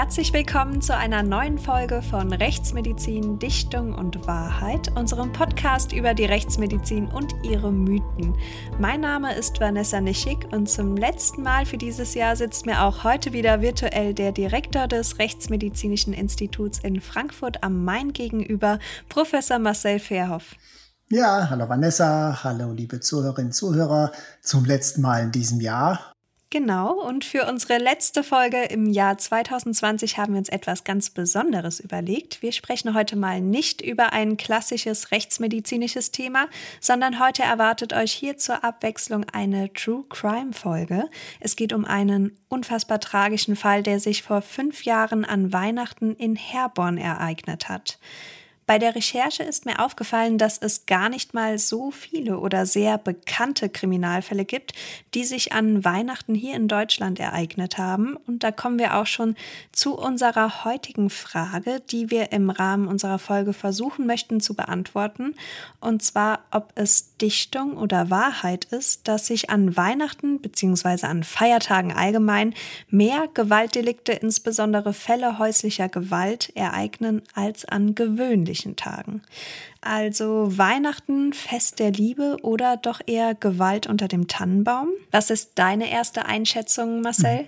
Herzlich willkommen zu einer neuen Folge von Rechtsmedizin, Dichtung und Wahrheit, unserem Podcast über die Rechtsmedizin und ihre Mythen. Mein Name ist Vanessa Nischig und zum letzten Mal für dieses Jahr sitzt mir auch heute wieder virtuell der Direktor des Rechtsmedizinischen Instituts in Frankfurt am Main gegenüber, Professor Marcel Verhoff. Ja, hallo Vanessa, hallo liebe Zuhörerinnen und Zuhörer, zum letzten Mal in diesem Jahr. Genau, und für unsere letzte Folge im Jahr 2020 haben wir uns etwas ganz Besonderes überlegt. Wir sprechen heute mal nicht über ein klassisches rechtsmedizinisches Thema, sondern heute erwartet euch hier zur Abwechslung eine True Crime Folge. Es geht um einen unfassbar tragischen Fall, der sich vor fünf Jahren an Weihnachten in Herborn ereignet hat. Bei der Recherche ist mir aufgefallen, dass es gar nicht mal so viele oder sehr bekannte Kriminalfälle gibt, die sich an Weihnachten hier in Deutschland ereignet haben. Und da kommen wir auch schon zu unserer heutigen Frage, die wir im Rahmen unserer Folge versuchen möchten zu beantworten. Und zwar, ob es Dichtung oder Wahrheit ist, dass sich an Weihnachten bzw. an Feiertagen allgemein mehr Gewaltdelikte, insbesondere Fälle häuslicher Gewalt, ereignen als an gewöhnlichen solchen Tagen. Also Weihnachten, Fest der Liebe oder doch eher Gewalt unter dem Tannenbaum? Was ist deine erste Einschätzung, Marcel?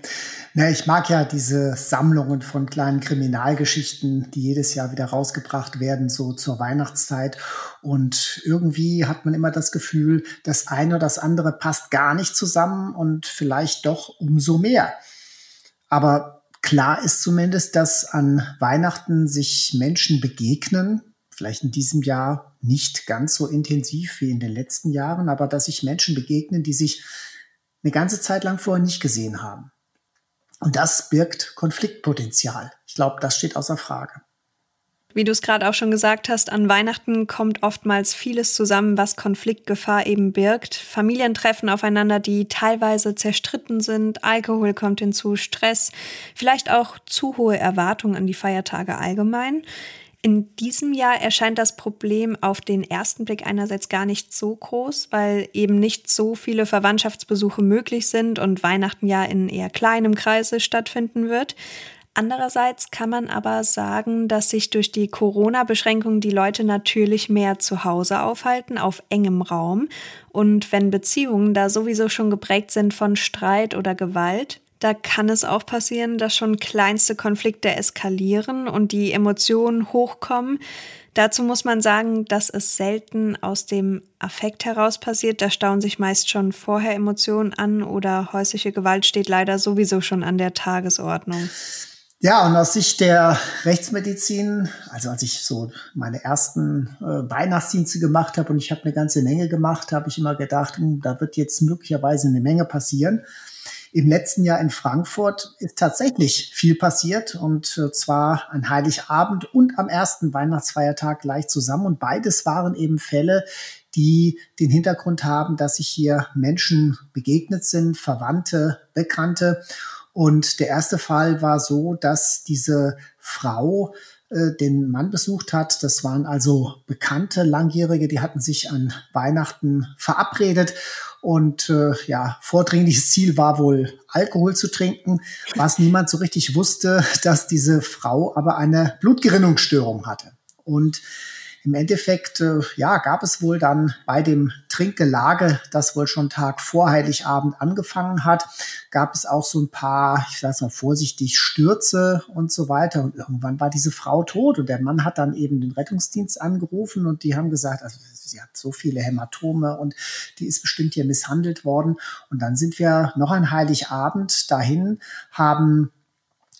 Na, ich mag ja diese Sammlungen von kleinen Kriminalgeschichten, die jedes Jahr wieder rausgebracht werden, so zur Weihnachtszeit. Und irgendwie hat man immer das Gefühl, das eine oder das andere passt gar nicht zusammen und vielleicht doch umso mehr. Aber Klar ist zumindest, dass an Weihnachten sich Menschen begegnen, vielleicht in diesem Jahr nicht ganz so intensiv wie in den letzten Jahren, aber dass sich Menschen begegnen, die sich eine ganze Zeit lang vorher nicht gesehen haben. Und das birgt Konfliktpotenzial. Ich glaube, das steht außer Frage. Wie du es gerade auch schon gesagt hast, an Weihnachten kommt oftmals vieles zusammen, was Konfliktgefahr eben birgt. Familien treffen aufeinander, die teilweise zerstritten sind, Alkohol kommt hinzu, Stress, vielleicht auch zu hohe Erwartungen an die Feiertage allgemein. In diesem Jahr erscheint das Problem auf den ersten Blick einerseits gar nicht so groß, weil eben nicht so viele Verwandtschaftsbesuche möglich sind und Weihnachten ja in eher kleinem Kreise stattfinden wird. Andererseits kann man aber sagen, dass sich durch die Corona-Beschränkungen die Leute natürlich mehr zu Hause aufhalten, auf engem Raum. Und wenn Beziehungen da sowieso schon geprägt sind von Streit oder Gewalt, da kann es auch passieren, dass schon kleinste Konflikte eskalieren und die Emotionen hochkommen. Dazu muss man sagen, dass es selten aus dem Affekt heraus passiert. Da stauen sich meist schon vorher Emotionen an oder häusliche Gewalt steht leider sowieso schon an der Tagesordnung. Ja, und aus Sicht der Rechtsmedizin, also als ich so meine ersten äh, Weihnachtsdienste gemacht habe und ich habe eine ganze Menge gemacht, habe ich immer gedacht, hm, da wird jetzt möglicherweise eine Menge passieren. Im letzten Jahr in Frankfurt ist tatsächlich viel passiert und äh, zwar an Heiligabend und am ersten Weihnachtsfeiertag gleich zusammen. Und beides waren eben Fälle, die den Hintergrund haben, dass sich hier Menschen begegnet sind, Verwandte, Bekannte. Und der erste Fall war so, dass diese Frau äh, den Mann besucht hat. Das waren also bekannte Langjährige, die hatten sich an Weihnachten verabredet. Und äh, ja, vordringliches Ziel war wohl Alkohol zu trinken, was niemand so richtig wusste, dass diese Frau aber eine Blutgerinnungsstörung hatte. Und im Endeffekt, äh, ja, gab es wohl dann bei dem Trinkgelage, das wohl schon Tag vor Heiligabend angefangen hat, gab es auch so ein paar, ich sag's mal vorsichtig, Stürze und so weiter. Und irgendwann war diese Frau tot und der Mann hat dann eben den Rettungsdienst angerufen und die haben gesagt, also sie hat so viele Hämatome und die ist bestimmt hier misshandelt worden. Und dann sind wir noch ein Heiligabend dahin, haben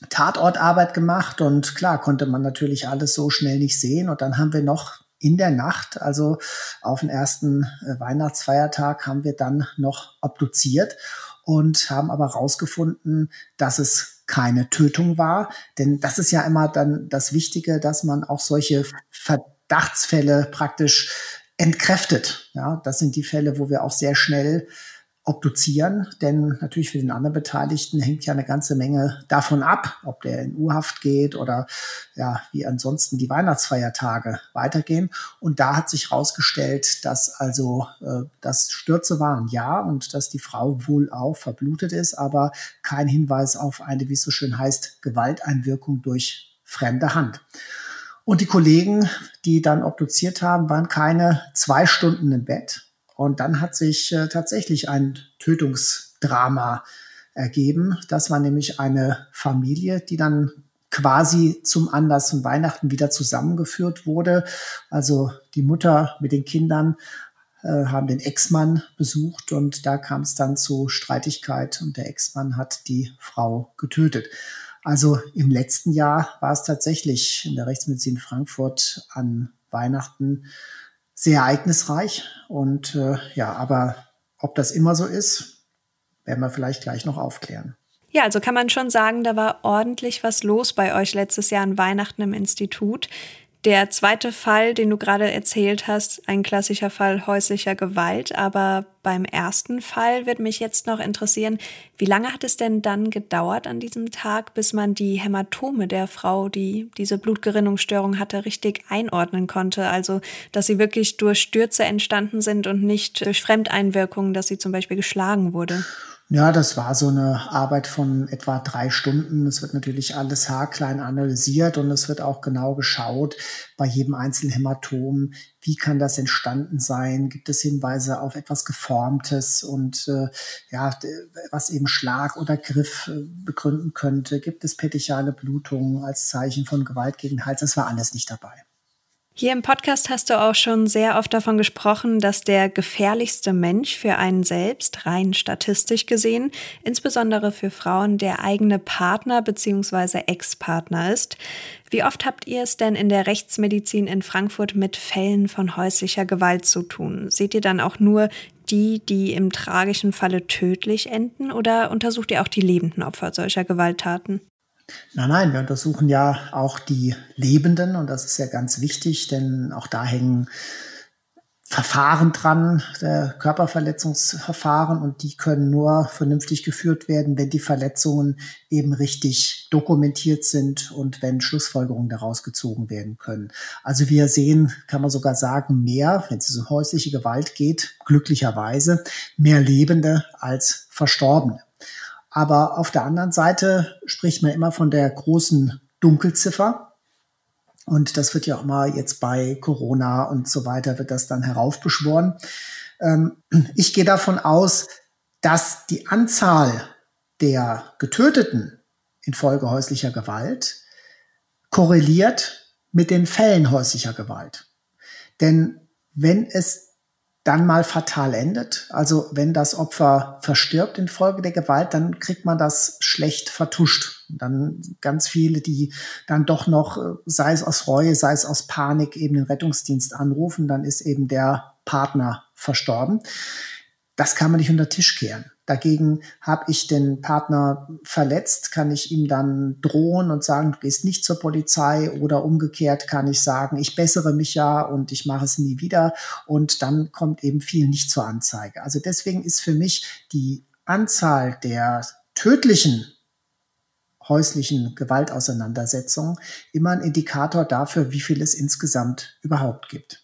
Tatortarbeit gemacht und klar konnte man natürlich alles so schnell nicht sehen. Und dann haben wir noch in der Nacht, also auf den ersten äh, Weihnachtsfeiertag, haben wir dann noch obduziert und haben aber herausgefunden, dass es keine Tötung war. Denn das ist ja immer dann das Wichtige, dass man auch solche Verdachtsfälle praktisch entkräftet. Ja, das sind die Fälle, wo wir auch sehr schnell obduzieren, denn natürlich für den anderen Beteiligten hängt ja eine ganze Menge davon ab, ob der in U-Haft geht oder ja, wie ansonsten die Weihnachtsfeiertage weitergehen. Und da hat sich herausgestellt, dass also äh, das Stürze waren, ja, und dass die Frau wohl auch verblutet ist, aber kein Hinweis auf eine, wie es so schön heißt, Gewalteinwirkung durch fremde Hand. Und die Kollegen, die dann obduziert haben, waren keine zwei Stunden im Bett, und dann hat sich äh, tatsächlich ein Tötungsdrama ergeben. Das war nämlich eine Familie, die dann quasi zum Anlass von Weihnachten wieder zusammengeführt wurde. Also die Mutter mit den Kindern äh, haben den Ex-Mann besucht und da kam es dann zu Streitigkeit und der Ex-Mann hat die Frau getötet. Also im letzten Jahr war es tatsächlich in der Rechtsmedizin Frankfurt an Weihnachten sehr ereignisreich. Und äh, ja, aber ob das immer so ist, werden wir vielleicht gleich noch aufklären. Ja, also kann man schon sagen, da war ordentlich was los bei euch letztes Jahr an Weihnachten im Institut. Der zweite Fall, den du gerade erzählt hast, ein klassischer Fall häuslicher Gewalt. Aber beim ersten Fall wird mich jetzt noch interessieren, wie lange hat es denn dann gedauert an diesem Tag, bis man die Hämatome der Frau, die diese Blutgerinnungsstörung hatte, richtig einordnen konnte? Also, dass sie wirklich durch Stürze entstanden sind und nicht durch Fremdeinwirkungen, dass sie zum Beispiel geschlagen wurde. Ja, das war so eine Arbeit von etwa drei Stunden. Es wird natürlich alles haarklein analysiert und es wird auch genau geschaut bei jedem einzelnen Hämatom, wie kann das entstanden sein? Gibt es Hinweise auf etwas Geformtes und äh, ja, was eben Schlag oder Griff äh, begründen könnte? Gibt es petechiale Blutungen als Zeichen von Gewalt gegen Hals? Das war alles nicht dabei. Hier im Podcast hast du auch schon sehr oft davon gesprochen, dass der gefährlichste Mensch für einen selbst, rein statistisch gesehen, insbesondere für Frauen, der eigene Partner bzw. Ex-Partner ist. Wie oft habt ihr es denn in der Rechtsmedizin in Frankfurt mit Fällen von häuslicher Gewalt zu tun? Seht ihr dann auch nur die, die im tragischen Falle tödlich enden oder untersucht ihr auch die lebenden Opfer solcher Gewalttaten? Nein, nein, wir untersuchen ja auch die Lebenden und das ist ja ganz wichtig, denn auch da hängen Verfahren dran, der Körperverletzungsverfahren und die können nur vernünftig geführt werden, wenn die Verletzungen eben richtig dokumentiert sind und wenn Schlussfolgerungen daraus gezogen werden können. Also wir sehen, kann man sogar sagen, mehr, wenn es um häusliche Gewalt geht, glücklicherweise mehr Lebende als Verstorbene. Aber auf der anderen Seite spricht man immer von der großen Dunkelziffer. Und das wird ja auch mal jetzt bei Corona und so weiter, wird das dann heraufbeschworen. Ähm, ich gehe davon aus, dass die Anzahl der Getöteten infolge häuslicher Gewalt korreliert mit den Fällen häuslicher Gewalt. Denn wenn es dann mal fatal endet. Also wenn das Opfer verstirbt infolge der Gewalt, dann kriegt man das schlecht vertuscht. Dann ganz viele, die dann doch noch, äh, sei es aus Reue, sei es aus Panik, eben den Rettungsdienst anrufen, dann ist eben der Partner verstorben. Das kann man nicht unter Tisch kehren. Dagegen habe ich den Partner verletzt, kann ich ihm dann drohen und sagen, du gehst nicht zur Polizei oder umgekehrt kann ich sagen, ich bessere mich ja und ich mache es nie wieder und dann kommt eben viel nicht zur Anzeige. Also deswegen ist für mich die Anzahl der tödlichen häuslichen Gewaltauseinandersetzungen immer ein Indikator dafür, wie viel es insgesamt überhaupt gibt.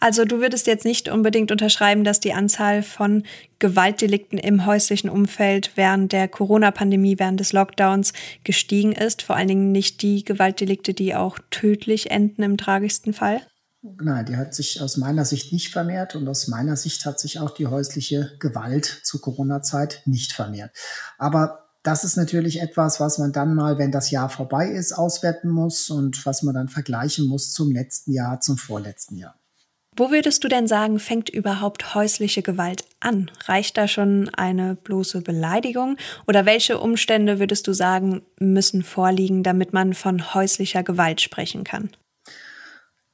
Also du würdest jetzt nicht unbedingt unterschreiben, dass die Anzahl von Gewaltdelikten im häuslichen Umfeld während der Corona-Pandemie, während des Lockdowns gestiegen ist. Vor allen Dingen nicht die Gewaltdelikte, die auch tödlich enden im tragischsten Fall. Nein, die hat sich aus meiner Sicht nicht vermehrt und aus meiner Sicht hat sich auch die häusliche Gewalt zur Corona-Zeit nicht vermehrt. Aber das ist natürlich etwas, was man dann mal, wenn das Jahr vorbei ist, auswerten muss und was man dann vergleichen muss zum letzten Jahr, zum vorletzten Jahr. Wo würdest du denn sagen, fängt überhaupt häusliche Gewalt an? Reicht da schon eine bloße Beleidigung? Oder welche Umstände würdest du sagen, müssen vorliegen, damit man von häuslicher Gewalt sprechen kann?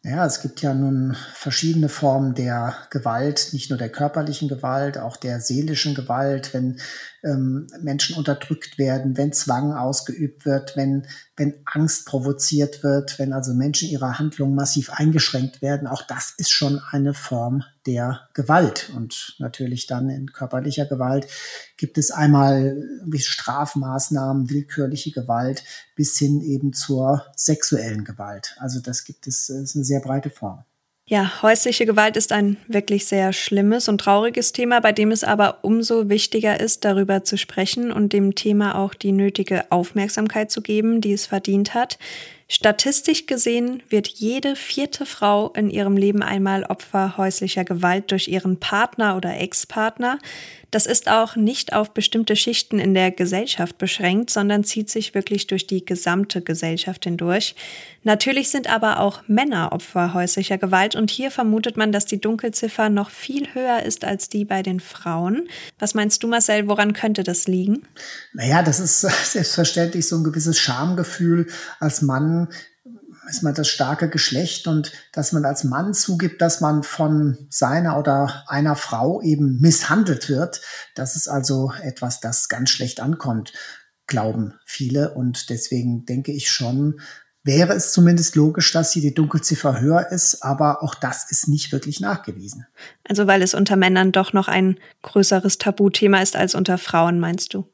Ja, es gibt ja nun verschiedene Formen der Gewalt, nicht nur der körperlichen Gewalt, auch der seelischen Gewalt, wenn ähm, Menschen unterdrückt werden, wenn Zwang ausgeübt wird, wenn, wenn Angst provoziert wird, wenn also Menschen ihrer Handlungen massiv eingeschränkt werden. Auch das ist schon eine Form der Gewalt. Und natürlich dann in körperlicher Gewalt gibt es einmal Strafmaßnahmen, willkürliche Gewalt bis hin eben zur sexuellen Gewalt. Also das gibt es, das ist eine sehr breite Form. Ja, häusliche Gewalt ist ein wirklich sehr schlimmes und trauriges Thema, bei dem es aber umso wichtiger ist, darüber zu sprechen und dem Thema auch die nötige Aufmerksamkeit zu geben, die es verdient hat. Statistisch gesehen wird jede vierte Frau in ihrem Leben einmal Opfer häuslicher Gewalt durch ihren Partner oder Ex-Partner. Das ist auch nicht auf bestimmte Schichten in der Gesellschaft beschränkt, sondern zieht sich wirklich durch die gesamte Gesellschaft hindurch. Natürlich sind aber auch Männer Opfer häuslicher Gewalt und hier vermutet man, dass die Dunkelziffer noch viel höher ist als die bei den Frauen. Was meinst du, Marcel, woran könnte das liegen? Naja, das ist selbstverständlich so ein gewisses Schamgefühl als Mann ist man das starke Geschlecht und dass man als Mann zugibt, dass man von seiner oder einer Frau eben misshandelt wird, das ist also etwas, das ganz schlecht ankommt, glauben viele. Und deswegen denke ich schon, wäre es zumindest logisch, dass hier die Dunkelziffer höher ist, aber auch das ist nicht wirklich nachgewiesen. Also weil es unter Männern doch noch ein größeres Tabuthema ist als unter Frauen, meinst du?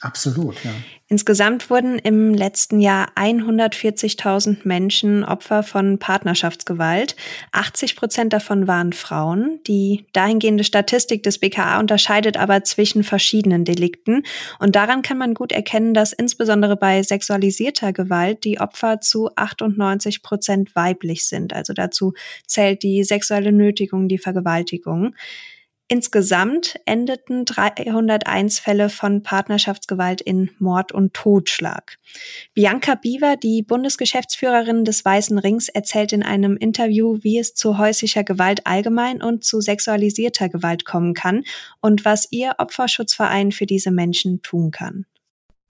Absolut, ja. Insgesamt wurden im letzten Jahr 140.000 Menschen Opfer von Partnerschaftsgewalt. 80 Prozent davon waren Frauen. Die dahingehende Statistik des BKA unterscheidet aber zwischen verschiedenen Delikten. Und daran kann man gut erkennen, dass insbesondere bei sexualisierter Gewalt die Opfer zu 98 Prozent weiblich sind. Also dazu zählt die sexuelle Nötigung, die Vergewaltigung. Insgesamt endeten 301 Fälle von Partnerschaftsgewalt in Mord und Totschlag. Bianca Biewer, die Bundesgeschäftsführerin des Weißen Rings, erzählt in einem Interview, wie es zu häuslicher Gewalt allgemein und zu sexualisierter Gewalt kommen kann und was ihr Opferschutzverein für diese Menschen tun kann.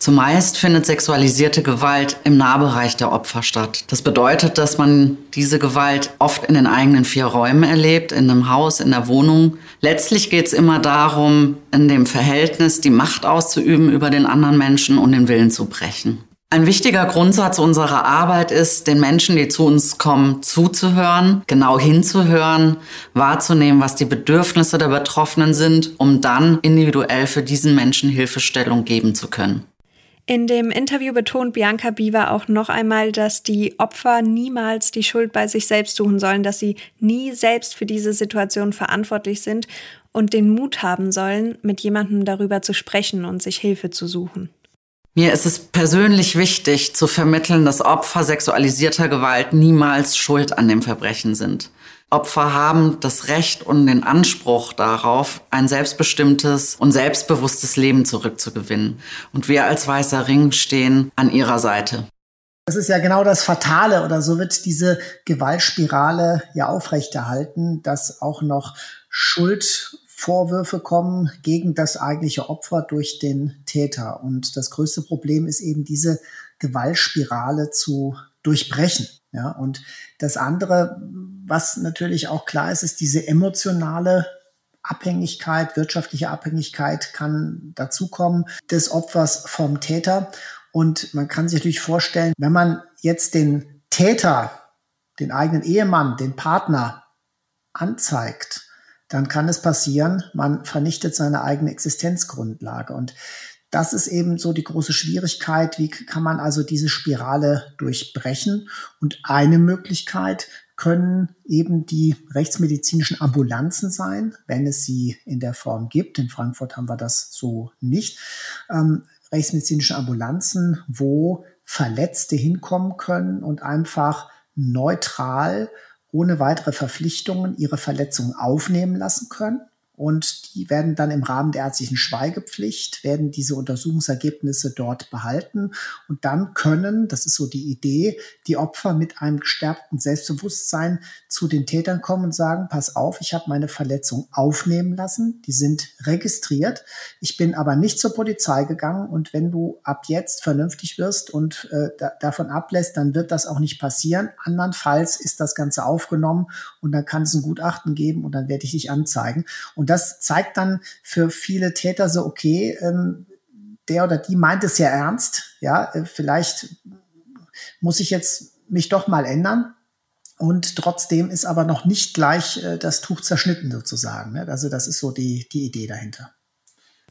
Zumeist findet sexualisierte Gewalt im Nahbereich der Opfer statt. Das bedeutet, dass man diese Gewalt oft in den eigenen vier Räumen erlebt, in einem Haus, in der Wohnung. Letztlich geht es immer darum, in dem Verhältnis die Macht auszuüben über den anderen Menschen und den Willen zu brechen. Ein wichtiger Grundsatz unserer Arbeit ist, den Menschen, die zu uns kommen, zuzuhören, genau hinzuhören, wahrzunehmen, was die Bedürfnisse der Betroffenen sind, um dann individuell für diesen Menschen Hilfestellung geben zu können. In dem Interview betont Bianca Bieber auch noch einmal, dass die Opfer niemals die Schuld bei sich selbst suchen sollen, dass sie nie selbst für diese Situation verantwortlich sind und den Mut haben sollen, mit jemandem darüber zu sprechen und sich Hilfe zu suchen. Mir ist es persönlich wichtig zu vermitteln, dass Opfer sexualisierter Gewalt niemals schuld an dem Verbrechen sind. Opfer haben das Recht und den Anspruch darauf, ein selbstbestimmtes und selbstbewusstes Leben zurückzugewinnen. Und wir als Weißer Ring stehen an ihrer Seite. Das ist ja genau das Fatale oder so wird diese Gewaltspirale ja aufrechterhalten, dass auch noch Schuldvorwürfe kommen gegen das eigentliche Opfer durch den Täter. Und das größte Problem ist eben diese Gewaltspirale zu durchbrechen. Ja, und das andere, was natürlich auch klar ist, ist diese emotionale Abhängigkeit, wirtschaftliche Abhängigkeit kann dazukommen des Opfers vom Täter. Und man kann sich natürlich vorstellen, wenn man jetzt den Täter, den eigenen Ehemann, den Partner anzeigt, dann kann es passieren, man vernichtet seine eigene Existenzgrundlage. Und das ist eben so die große Schwierigkeit. Wie kann man also diese Spirale durchbrechen? Und eine Möglichkeit können eben die rechtsmedizinischen Ambulanzen sein, wenn es sie in der Form gibt. In Frankfurt haben wir das so nicht. Ähm, rechtsmedizinische Ambulanzen, wo Verletzte hinkommen können und einfach neutral, ohne weitere Verpflichtungen ihre Verletzungen aufnehmen lassen können und die werden dann im Rahmen der ärztlichen Schweigepflicht, werden diese Untersuchungsergebnisse dort behalten und dann können, das ist so die Idee, die Opfer mit einem gestärkten Selbstbewusstsein zu den Tätern kommen und sagen, pass auf, ich habe meine Verletzung aufnehmen lassen, die sind registriert, ich bin aber nicht zur Polizei gegangen und wenn du ab jetzt vernünftig wirst und äh, da, davon ablässt, dann wird das auch nicht passieren. Andernfalls ist das Ganze aufgenommen und dann kann es ein Gutachten geben und dann werde ich dich anzeigen. Und das zeigt dann für viele Täter so, okay, ähm, der oder die meint es ja ernst, ja, äh, vielleicht muss ich jetzt mich doch mal ändern. Und trotzdem ist aber noch nicht gleich äh, das Tuch zerschnitten sozusagen. Ne? Also das ist so die, die Idee dahinter.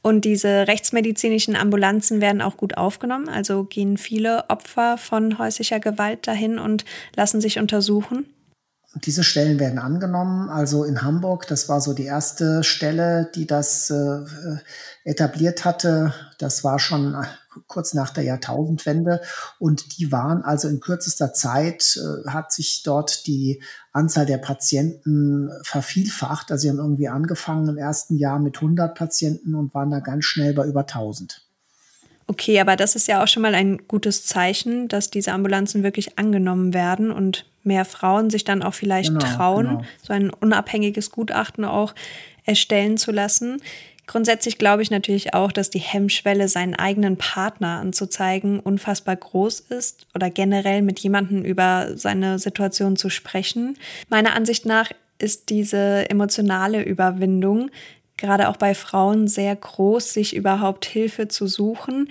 Und diese rechtsmedizinischen Ambulanzen werden auch gut aufgenommen. Also gehen viele Opfer von häuslicher Gewalt dahin und lassen sich untersuchen. Diese Stellen werden angenommen. Also in Hamburg, das war so die erste Stelle, die das äh, etabliert hatte. Das war schon kurz nach der Jahrtausendwende. Und die waren also in kürzester Zeit, äh, hat sich dort die Anzahl der Patienten vervielfacht. Also sie haben irgendwie angefangen im ersten Jahr mit 100 Patienten und waren da ganz schnell bei über 1000. Okay, aber das ist ja auch schon mal ein gutes Zeichen, dass diese Ambulanzen wirklich angenommen werden und mehr Frauen sich dann auch vielleicht genau, trauen, genau. so ein unabhängiges Gutachten auch erstellen zu lassen. Grundsätzlich glaube ich natürlich auch, dass die Hemmschwelle, seinen eigenen Partner anzuzeigen, unfassbar groß ist oder generell mit jemandem über seine Situation zu sprechen. Meiner Ansicht nach ist diese emotionale Überwindung gerade auch bei Frauen sehr groß, sich überhaupt Hilfe zu suchen,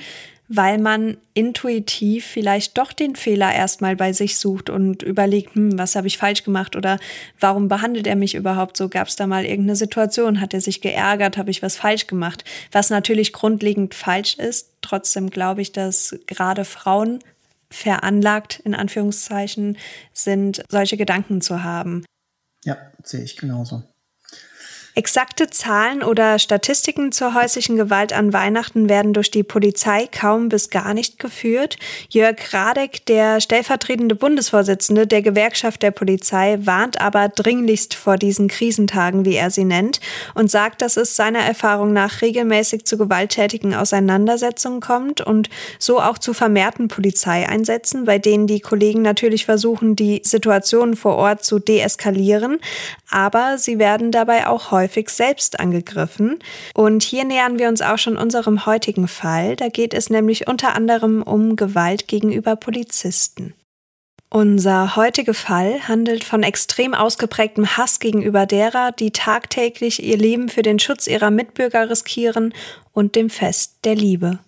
weil man intuitiv vielleicht doch den Fehler erstmal bei sich sucht und überlegt, hm, was habe ich falsch gemacht oder warum behandelt er mich überhaupt so? Gab es da mal irgendeine Situation? Hat er sich geärgert? Habe ich was falsch gemacht? Was natürlich grundlegend falsch ist. Trotzdem glaube ich, dass gerade Frauen veranlagt, in Anführungszeichen, sind, solche Gedanken zu haben. Ja, sehe ich genauso. Exakte Zahlen oder Statistiken zur häuslichen Gewalt an Weihnachten werden durch die Polizei kaum bis gar nicht geführt. Jörg Radek, der stellvertretende Bundesvorsitzende der Gewerkschaft der Polizei, warnt aber dringlichst vor diesen Krisentagen, wie er sie nennt, und sagt, dass es seiner Erfahrung nach regelmäßig zu gewalttätigen Auseinandersetzungen kommt und so auch zu vermehrten Polizeieinsätzen, bei denen die Kollegen natürlich versuchen, die Situation vor Ort zu deeskalieren, aber sie werden dabei auch häufig selbst angegriffen. Und hier nähern wir uns auch schon unserem heutigen Fall. Da geht es nämlich unter anderem um Gewalt gegenüber Polizisten. Unser heutiger Fall handelt von extrem ausgeprägtem Hass gegenüber derer, die tagtäglich ihr Leben für den Schutz ihrer Mitbürger riskieren und dem Fest der Liebe.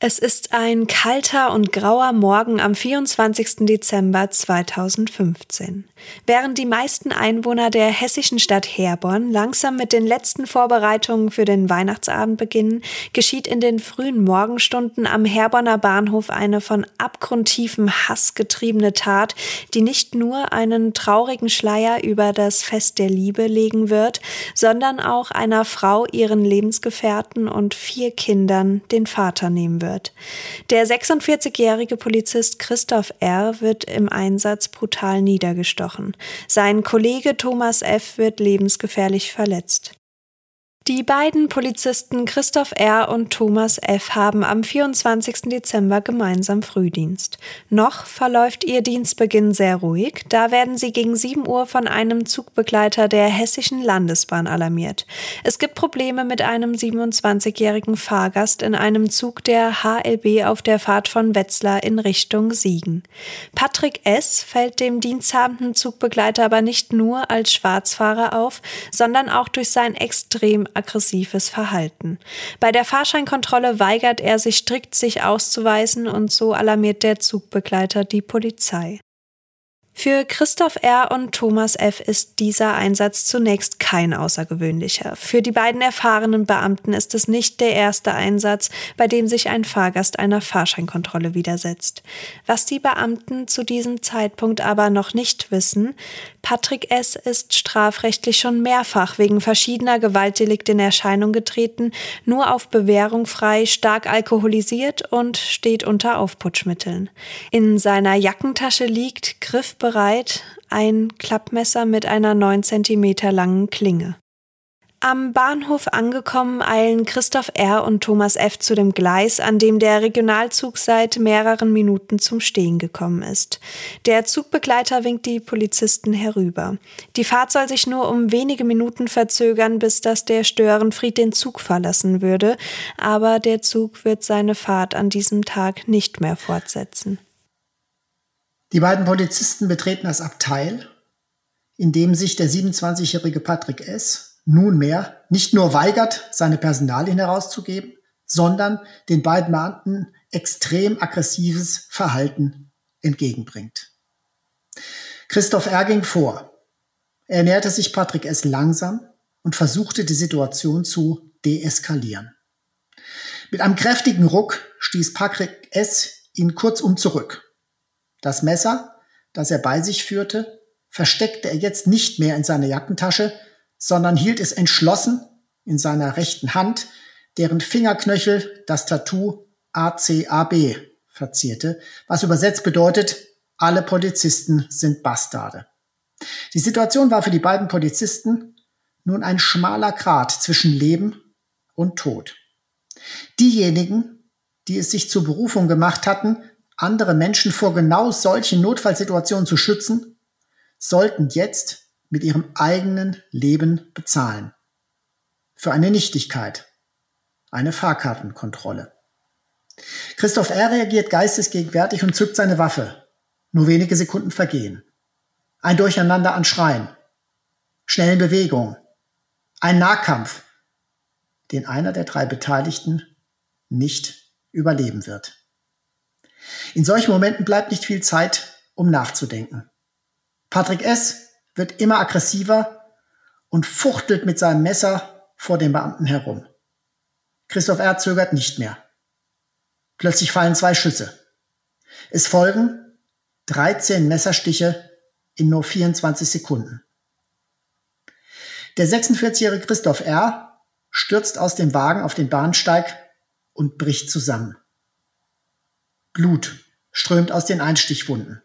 Es ist ein kalter und grauer Morgen am 24. Dezember 2015. Während die meisten Einwohner der hessischen Stadt Herborn langsam mit den letzten Vorbereitungen für den Weihnachtsabend beginnen, geschieht in den frühen Morgenstunden am Herborner Bahnhof eine von abgrundtiefem Hass getriebene Tat, die nicht nur einen traurigen Schleier über das Fest der Liebe legen wird, sondern auch einer Frau ihren Lebensgefährten und vier Kindern den Vater nehmen wird wird. Der 46-jährige Polizist Christoph R. wird im Einsatz brutal niedergestochen. Sein Kollege Thomas F. wird lebensgefährlich verletzt. Die beiden Polizisten Christoph R. und Thomas F. haben am 24. Dezember gemeinsam Frühdienst. Noch verläuft ihr Dienstbeginn sehr ruhig, da werden sie gegen 7 Uhr von einem Zugbegleiter der Hessischen Landesbahn alarmiert. Es gibt Probleme mit einem 27-jährigen Fahrgast in einem Zug der HLB auf der Fahrt von Wetzlar in Richtung Siegen. Patrick S. fällt dem diensthabenden Zugbegleiter aber nicht nur als Schwarzfahrer auf, sondern auch durch sein extrem aggressives Verhalten. Bei der Fahrscheinkontrolle weigert er sich strikt, sich auszuweisen und so alarmiert der Zugbegleiter die Polizei. Für Christoph R. und Thomas F. ist dieser Einsatz zunächst kein außergewöhnlicher. Für die beiden erfahrenen Beamten ist es nicht der erste Einsatz, bei dem sich ein Fahrgast einer Fahrscheinkontrolle widersetzt. Was die Beamten zu diesem Zeitpunkt aber noch nicht wissen, Patrick S. ist strafrechtlich schon mehrfach wegen verschiedener Gewaltdelikte in Erscheinung getreten, nur auf Bewährung frei, stark alkoholisiert und steht unter Aufputschmitteln. In seiner Jackentasche liegt griffbereit ein Klappmesser mit einer 9 cm langen Klinge. Am Bahnhof angekommen eilen Christoph R. und Thomas F. zu dem Gleis, an dem der Regionalzug seit mehreren Minuten zum Stehen gekommen ist. Der Zugbegleiter winkt die Polizisten herüber. Die Fahrt soll sich nur um wenige Minuten verzögern, bis dass der Störenfried den Zug verlassen würde, aber der Zug wird seine Fahrt an diesem Tag nicht mehr fortsetzen. Die beiden Polizisten betreten das Abteil, in dem sich der 27-jährige Patrick S nunmehr nicht nur weigert, seine Personalien herauszugeben, sondern den beiden Beamten extrem aggressives Verhalten entgegenbringt. Christoph R. ging vor. Er näherte sich Patrick S. langsam und versuchte die Situation zu deeskalieren. Mit einem kräftigen Ruck stieß Patrick S. ihn kurzum zurück. Das Messer, das er bei sich führte, versteckte er jetzt nicht mehr in seiner Jackentasche, sondern hielt es entschlossen in seiner rechten Hand, deren Fingerknöchel das Tattoo ACAB verzierte, was übersetzt bedeutet, alle Polizisten sind Bastarde. Die Situation war für die beiden Polizisten nun ein schmaler Grat zwischen Leben und Tod. Diejenigen, die es sich zur Berufung gemacht hatten, andere Menschen vor genau solchen Notfallsituationen zu schützen, sollten jetzt mit ihrem eigenen Leben bezahlen. Für eine Nichtigkeit, eine Fahrkartenkontrolle. Christoph R. reagiert geistesgegenwärtig und zückt seine Waffe. Nur wenige Sekunden vergehen. Ein Durcheinander an Schreien, schnellen Bewegungen, ein Nahkampf, den einer der drei Beteiligten nicht überleben wird. In solchen Momenten bleibt nicht viel Zeit, um nachzudenken. Patrick S. wird immer aggressiver und fuchtelt mit seinem Messer vor dem Beamten herum. Christoph R. zögert nicht mehr. Plötzlich fallen zwei Schüsse. Es folgen 13 Messerstiche in nur 24 Sekunden. Der 46-jährige Christoph R. stürzt aus dem Wagen auf den Bahnsteig und bricht zusammen. Blut strömt aus den Einstichwunden.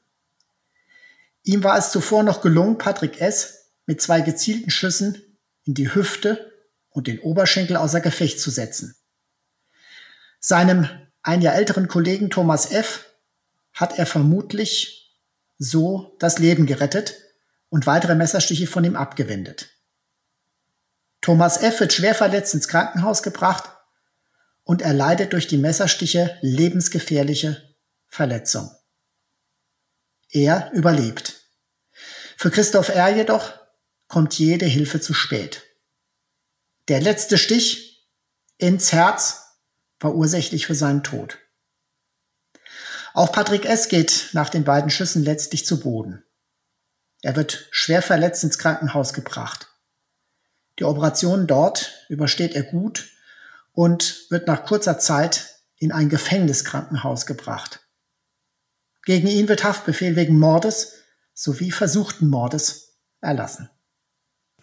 Ihm war es zuvor noch gelungen, Patrick S. mit zwei gezielten Schüssen in die Hüfte und den Oberschenkel außer Gefecht zu setzen. Seinem ein Jahr älteren Kollegen Thomas F. hat er vermutlich so das Leben gerettet und weitere Messerstiche von ihm abgewendet. Thomas F. wird schwer verletzt ins Krankenhaus gebracht und erleidet durch die Messerstiche lebensgefährliche Verletzung. Er überlebt. Für Christoph R. jedoch kommt jede Hilfe zu spät. Der letzte Stich ins Herz war ursächlich für seinen Tod. Auch Patrick S. geht nach den beiden Schüssen letztlich zu Boden. Er wird schwer verletzt ins Krankenhaus gebracht. Die Operation dort übersteht er gut und wird nach kurzer Zeit in ein Gefängniskrankenhaus gebracht. Gegen ihn wird Haftbefehl wegen Mordes sowie versuchten Mordes erlassen.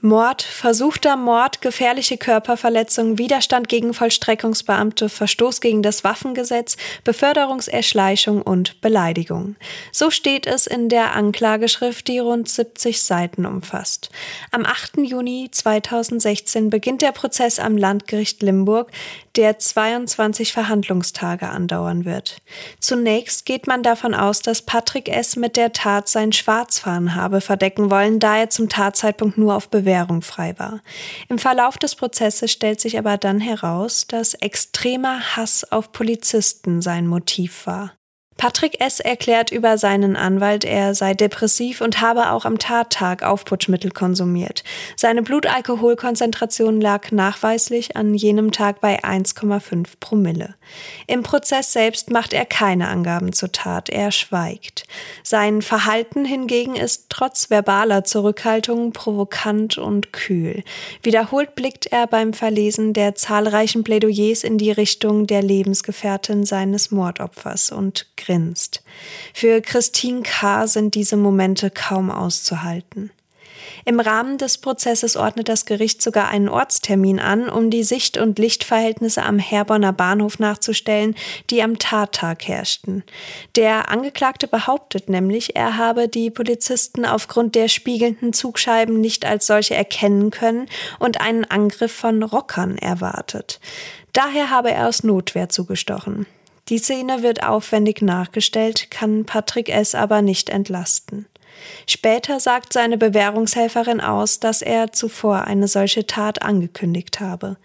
Mord, versuchter Mord, gefährliche Körperverletzung, Widerstand gegen Vollstreckungsbeamte, Verstoß gegen das Waffengesetz, Beförderungserschleichung und Beleidigung. So steht es in der Anklageschrift, die rund 70 Seiten umfasst. Am 8. Juni 2016 beginnt der Prozess am Landgericht Limburg, der 22 Verhandlungstage andauern wird. Zunächst geht man davon aus, dass Patrick S. mit der Tat sein Schwarzfahren habe verdecken wollen, da er zum Tatzeitpunkt nur auf Bewährung Bewährung frei war. Im Verlauf des Prozesses stellt sich aber dann heraus, dass extremer Hass auf Polizisten sein Motiv war. Patrick S. erklärt über seinen Anwalt, er sei depressiv und habe auch am Tattag Aufputschmittel konsumiert. Seine Blutalkoholkonzentration lag nachweislich an jenem Tag bei 1,5 Promille. Im Prozess selbst macht er keine Angaben zur Tat, er schweigt. Sein Verhalten hingegen ist trotz verbaler Zurückhaltung provokant und kühl. Wiederholt blickt er beim Verlesen der zahlreichen Plädoyers in die Richtung der Lebensgefährtin seines Mordopfers und. Für Christine K. sind diese Momente kaum auszuhalten. Im Rahmen des Prozesses ordnet das Gericht sogar einen Ortstermin an, um die Sicht- und Lichtverhältnisse am Herborner Bahnhof nachzustellen, die am Tattag herrschten. Der Angeklagte behauptet nämlich, er habe die Polizisten aufgrund der spiegelnden Zugscheiben nicht als solche erkennen können und einen Angriff von Rockern erwartet. Daher habe er aus Notwehr zugestochen. Die Szene wird aufwendig nachgestellt, kann Patrick S. aber nicht entlasten. Später sagt seine Bewährungshelferin aus, dass er zuvor eine solche Tat angekündigt habe.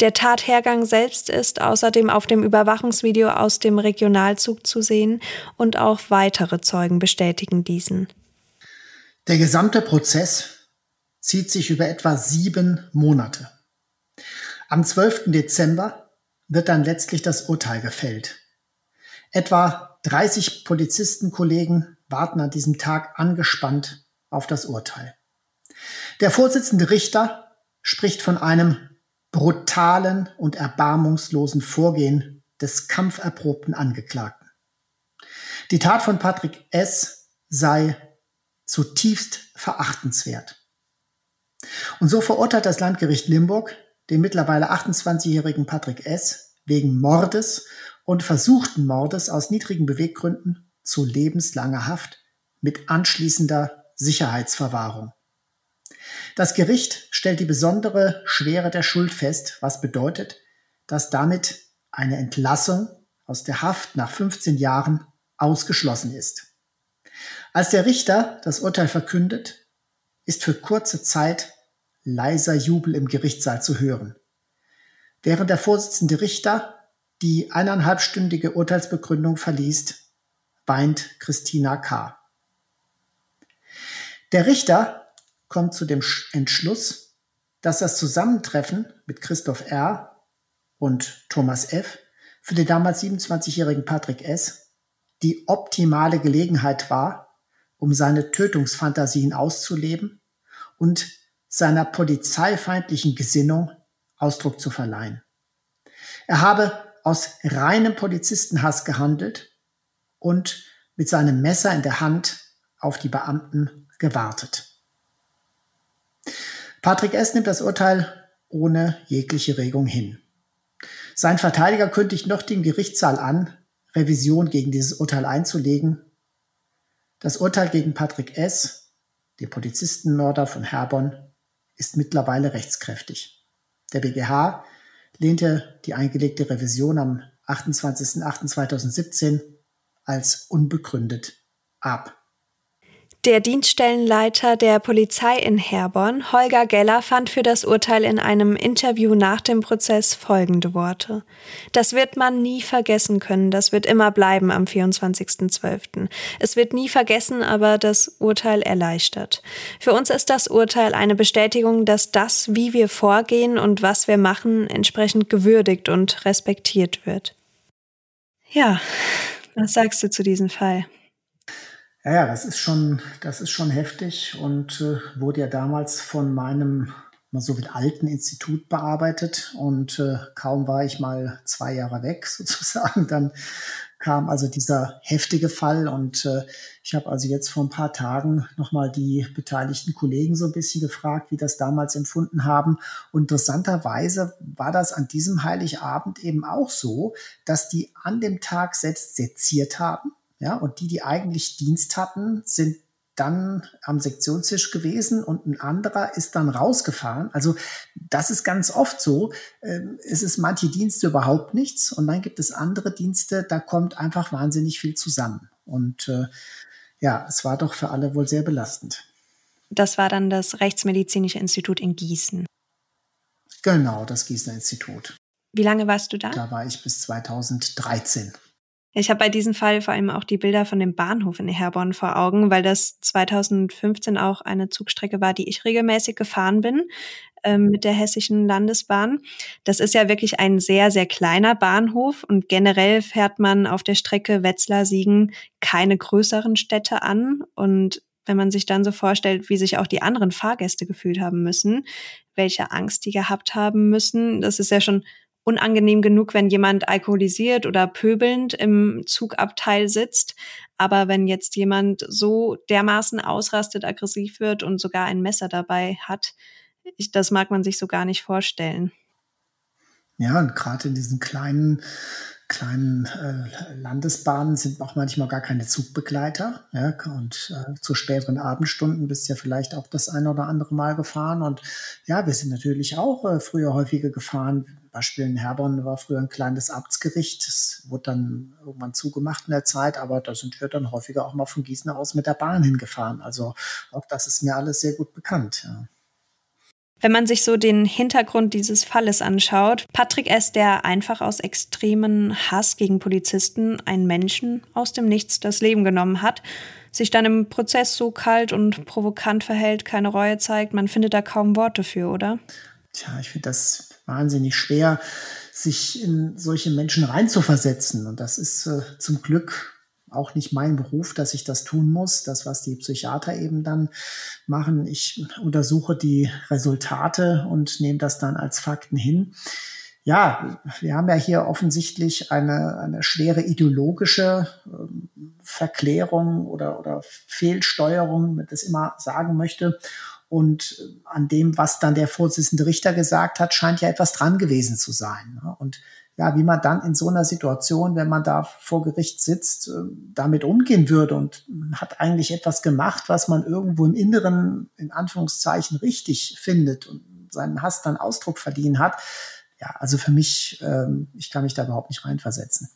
Der Tathergang selbst ist außerdem auf dem Überwachungsvideo aus dem Regionalzug zu sehen und auch weitere Zeugen bestätigen diesen. Der gesamte Prozess zieht sich über etwa sieben Monate. Am 12. Dezember wird dann letztlich das Urteil gefällt. Etwa 30 Polizistenkollegen warten an diesem Tag angespannt auf das Urteil. Der Vorsitzende Richter spricht von einem brutalen und erbarmungslosen Vorgehen des kampferprobten Angeklagten. Die Tat von Patrick S. sei zutiefst verachtenswert. Und so verurteilt das Landgericht Limburg den mittlerweile 28-jährigen Patrick S. wegen Mordes und versuchten Mordes aus niedrigen Beweggründen zu lebenslanger Haft mit anschließender Sicherheitsverwahrung. Das Gericht stellt die besondere Schwere der Schuld fest, was bedeutet, dass damit eine Entlassung aus der Haft nach 15 Jahren ausgeschlossen ist. Als der Richter das Urteil verkündet, ist für kurze Zeit leiser Jubel im Gerichtssaal zu hören. Während der Vorsitzende Richter die eineinhalbstündige Urteilsbegründung verliest, weint Christina K. Der Richter kommt zu dem Entschluss, dass das Zusammentreffen mit Christoph R. und Thomas F. für den damals 27-jährigen Patrick S. die optimale Gelegenheit war, um seine Tötungsfantasien auszuleben und seiner polizeifeindlichen Gesinnung Ausdruck zu verleihen. Er habe aus reinem Polizistenhass gehandelt und mit seinem Messer in der Hand auf die Beamten gewartet. Patrick S. nimmt das Urteil ohne jegliche Regung hin. Sein Verteidiger kündigt noch dem Gerichtssaal an, Revision gegen dieses Urteil einzulegen. Das Urteil gegen Patrick S., den Polizistenmörder von Herborn, ist mittlerweile rechtskräftig. Der BGH lehnte die eingelegte Revision am 28.08.2017 als unbegründet ab. Der Dienststellenleiter der Polizei in Herborn, Holger Geller, fand für das Urteil in einem Interview nach dem Prozess folgende Worte. Das wird man nie vergessen können, das wird immer bleiben am 24.12. Es wird nie vergessen, aber das Urteil erleichtert. Für uns ist das Urteil eine Bestätigung, dass das, wie wir vorgehen und was wir machen, entsprechend gewürdigt und respektiert wird. Ja, was sagst du zu diesem Fall? Ja, ja, das ist schon, das ist schon heftig und äh, wurde ja damals von meinem mal so mit alten Institut bearbeitet und äh, kaum war ich mal zwei Jahre weg sozusagen, dann kam also dieser heftige Fall und äh, ich habe also jetzt vor ein paar Tagen nochmal die beteiligten Kollegen so ein bisschen gefragt, wie das damals empfunden haben. Und interessanterweise war das an diesem Heiligabend eben auch so, dass die an dem Tag selbst seziert haben ja, und die, die eigentlich Dienst hatten, sind dann am Sektionstisch gewesen und ein anderer ist dann rausgefahren. Also das ist ganz oft so. Ähm, es ist manche Dienste überhaupt nichts und dann gibt es andere Dienste, da kommt einfach wahnsinnig viel zusammen. Und äh, ja, es war doch für alle wohl sehr belastend. Das war dann das Rechtsmedizinische Institut in Gießen. Genau, das Gießener Institut. Wie lange warst du da? Da war ich bis 2013. Ich habe bei diesem Fall vor allem auch die Bilder von dem Bahnhof in Herborn vor Augen, weil das 2015 auch eine Zugstrecke war, die ich regelmäßig gefahren bin ähm, mit der hessischen Landesbahn. Das ist ja wirklich ein sehr, sehr kleiner Bahnhof und generell fährt man auf der Strecke Wetzlar-Siegen keine größeren Städte an und wenn man sich dann so vorstellt, wie sich auch die anderen Fahrgäste gefühlt haben müssen, welche Angst die gehabt haben müssen, das ist ja schon unangenehm genug, wenn jemand alkoholisiert oder pöbelnd im Zugabteil sitzt. Aber wenn jetzt jemand so dermaßen ausrastet, aggressiv wird und sogar ein Messer dabei hat, ich, das mag man sich so gar nicht vorstellen. Ja, und gerade in diesen kleinen kleinen äh, Landesbahnen sind auch manchmal gar keine Zugbegleiter. Ja, und äh, zu späteren Abendstunden bist du ja vielleicht auch das eine oder andere Mal gefahren. Und ja, wir sind natürlich auch äh, früher häufiger gefahren. Beispiel in Herborn war früher ein kleines Amtsgericht. Das wurde dann irgendwann zugemacht in der Zeit, aber da sind wir dann häufiger auch mal von Gießen aus mit der Bahn hingefahren. Also auch das ist mir alles sehr gut bekannt. Ja. Wenn man sich so den Hintergrund dieses Falles anschaut, Patrick S., der einfach aus extremen Hass gegen Polizisten einen Menschen aus dem Nichts das Leben genommen hat, sich dann im Prozess so kalt und provokant verhält, keine Reue zeigt, man findet da kaum Worte für, oder? Tja, ich finde das wahnsinnig schwer, sich in solche Menschen reinzuversetzen. Und das ist äh, zum Glück auch nicht mein Beruf, dass ich das tun muss. Das, was die Psychiater eben dann machen. Ich untersuche die Resultate und nehme das dann als Fakten hin. Ja, wir haben ja hier offensichtlich eine, eine schwere ideologische ähm, Verklärung oder, oder Fehlsteuerung, wenn man das immer sagen möchte. Und an dem, was dann der Vorsitzende Richter gesagt hat, scheint ja etwas dran gewesen zu sein. Ne? Und ja, wie man dann in so einer Situation, wenn man da vor Gericht sitzt, äh, damit umgehen würde und hat eigentlich etwas gemacht, was man irgendwo im Inneren in Anführungszeichen richtig findet und seinen Hass dann Ausdruck verliehen hat. Ja, also für mich, ähm, ich kann mich da überhaupt nicht reinversetzen.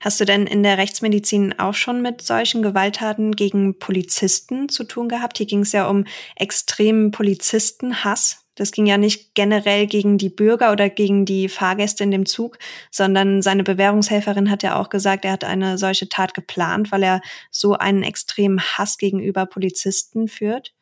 Hast du denn in der Rechtsmedizin auch schon mit solchen Gewalttaten gegen Polizisten zu tun gehabt? Hier ging es ja um extremen Polizistenhass. Das ging ja nicht generell gegen die Bürger oder gegen die Fahrgäste in dem Zug, sondern seine Bewährungshelferin hat ja auch gesagt, er hat eine solche Tat geplant, weil er so einen extremen Hass gegenüber Polizisten führt.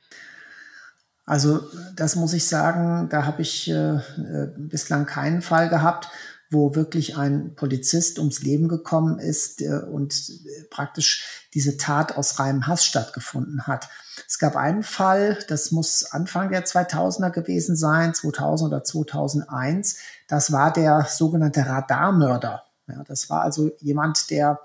Also das muss ich sagen, da habe ich äh, äh bislang keinen Fall gehabt wo wirklich ein Polizist ums Leben gekommen ist äh, und äh, praktisch diese Tat aus reinem Hass stattgefunden hat. Es gab einen Fall, das muss Anfang der 2000er gewesen sein, 2000 oder 2001. Das war der sogenannte Radarmörder. Ja, das war also jemand, der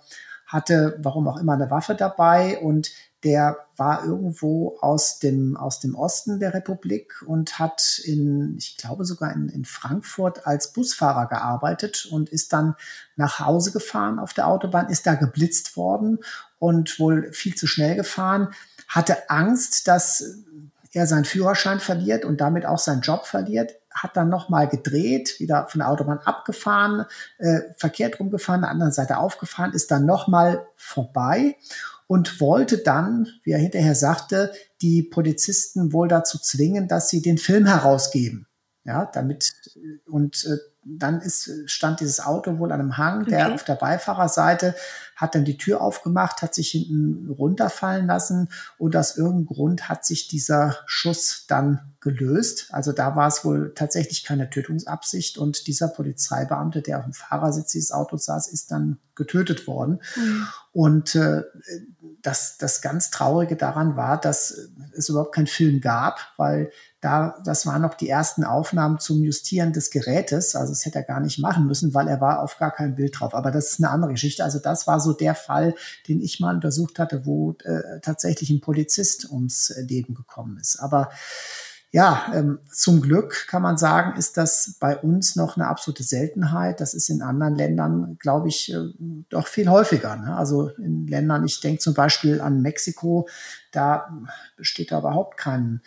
hatte, warum auch immer, eine Waffe dabei und der war irgendwo aus dem, aus dem Osten der Republik und hat in, ich glaube sogar in, in Frankfurt als Busfahrer gearbeitet und ist dann nach Hause gefahren auf der Autobahn, ist da geblitzt worden und wohl viel zu schnell gefahren, hatte Angst, dass er seinen Führerschein verliert und damit auch seinen Job verliert, hat dann nochmal gedreht, wieder von der Autobahn abgefahren, äh, verkehrt rumgefahren, der anderen Seite aufgefahren, ist dann nochmal vorbei und wollte dann, wie er hinterher sagte, die Polizisten wohl dazu zwingen, dass sie den Film herausgeben. Ja, damit und äh, dann ist, stand dieses Auto wohl an einem Hang, der okay. auf der Beifahrerseite hat dann die Tür aufgemacht, hat sich hinten runterfallen lassen und aus irgendeinem Grund hat sich dieser Schuss dann gelöst. Also da war es wohl tatsächlich keine Tötungsabsicht und dieser Polizeibeamte, der auf dem Fahrersitz dieses Autos saß, ist dann getötet worden. Mhm. Und äh, das, das ganz Traurige daran war, dass es überhaupt keinen Film gab, weil da, das waren noch die ersten Aufnahmen zum Justieren des Gerätes. Also das hätte er gar nicht machen müssen, weil er war auf gar kein Bild drauf. Aber das ist eine andere Geschichte. Also das war so der Fall, den ich mal untersucht hatte, wo äh, tatsächlich ein Polizist ums Leben gekommen ist. Aber ja, ähm, zum Glück kann man sagen, ist das bei uns noch eine absolute Seltenheit. Das ist in anderen Ländern, glaube ich, äh, doch viel häufiger. Ne? Also in Ländern, ich denke zum Beispiel an Mexiko, da besteht da überhaupt kein,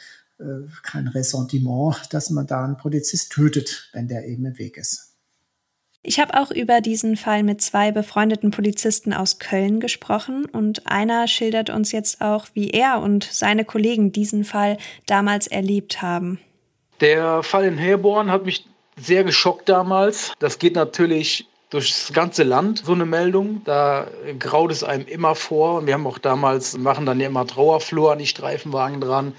kein Ressentiment, dass man da einen Polizist tötet, wenn der eben im Weg ist. Ich habe auch über diesen Fall mit zwei befreundeten Polizisten aus Köln gesprochen und einer schildert uns jetzt auch, wie er und seine Kollegen diesen Fall damals erlebt haben. Der Fall in Herborn hat mich sehr geschockt damals. Das geht natürlich durchs ganze Land, so eine Meldung. Da graut es einem immer vor. Wir haben auch damals, machen dann ja immer Trauerflur an die Streifenwagen dran.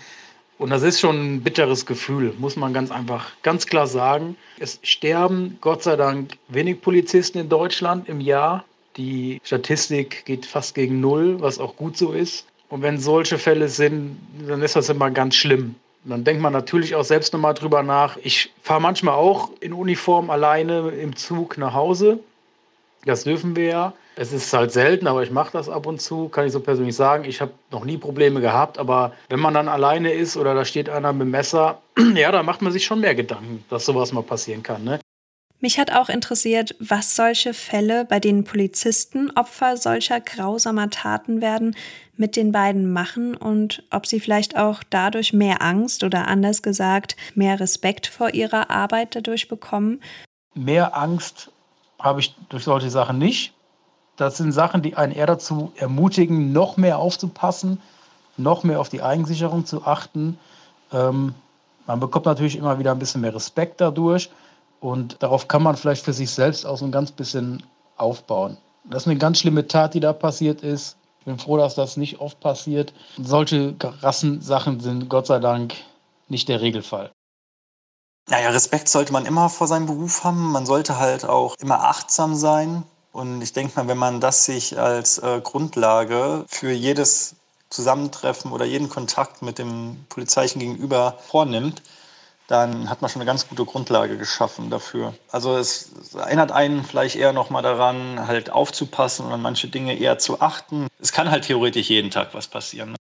Und das ist schon ein bitteres Gefühl, muss man ganz einfach, ganz klar sagen. Es sterben Gott sei Dank wenig Polizisten in Deutschland im Jahr. Die Statistik geht fast gegen Null, was auch gut so ist. Und wenn solche Fälle sind, dann ist das immer ganz schlimm. Dann denkt man natürlich auch selbst nochmal drüber nach. Ich fahre manchmal auch in Uniform alleine im Zug nach Hause. Das dürfen wir ja. Es ist halt selten, aber ich mache das ab und zu, kann ich so persönlich sagen. Ich habe noch nie Probleme gehabt, aber wenn man dann alleine ist oder da steht einer mit dem Messer, ja, da macht man sich schon mehr Gedanken, dass sowas mal passieren kann. Ne? Mich hat auch interessiert, was solche Fälle, bei denen Polizisten Opfer solcher grausamer Taten werden, mit den beiden machen und ob sie vielleicht auch dadurch mehr Angst oder anders gesagt mehr Respekt vor ihrer Arbeit dadurch bekommen. Mehr Angst habe ich durch solche Sachen nicht. Das sind Sachen, die einen eher dazu ermutigen, noch mehr aufzupassen, noch mehr auf die Eigensicherung zu achten. Ähm, man bekommt natürlich immer wieder ein bisschen mehr Respekt dadurch und darauf kann man vielleicht für sich selbst auch so ein ganz bisschen aufbauen. Das ist eine ganz schlimme Tat, die da passiert ist. Ich bin froh, dass das nicht oft passiert. Solche Rassensachen sind Gott sei Dank nicht der Regelfall. Naja, Respekt sollte man immer vor seinem Beruf haben. Man sollte halt auch immer achtsam sein Und ich denke mal, wenn man das sich als äh, Grundlage für jedes Zusammentreffen oder jeden Kontakt mit dem polizeilichen Gegenüber vornimmt, dann hat man schon eine ganz gute Grundlage geschaffen dafür. Also es, erinnert einen vielleicht eher nochmal daran, halt aufzupassen und an manche Dinge eher zu achten. Es kann halt theoretisch jeden Tag was passieren.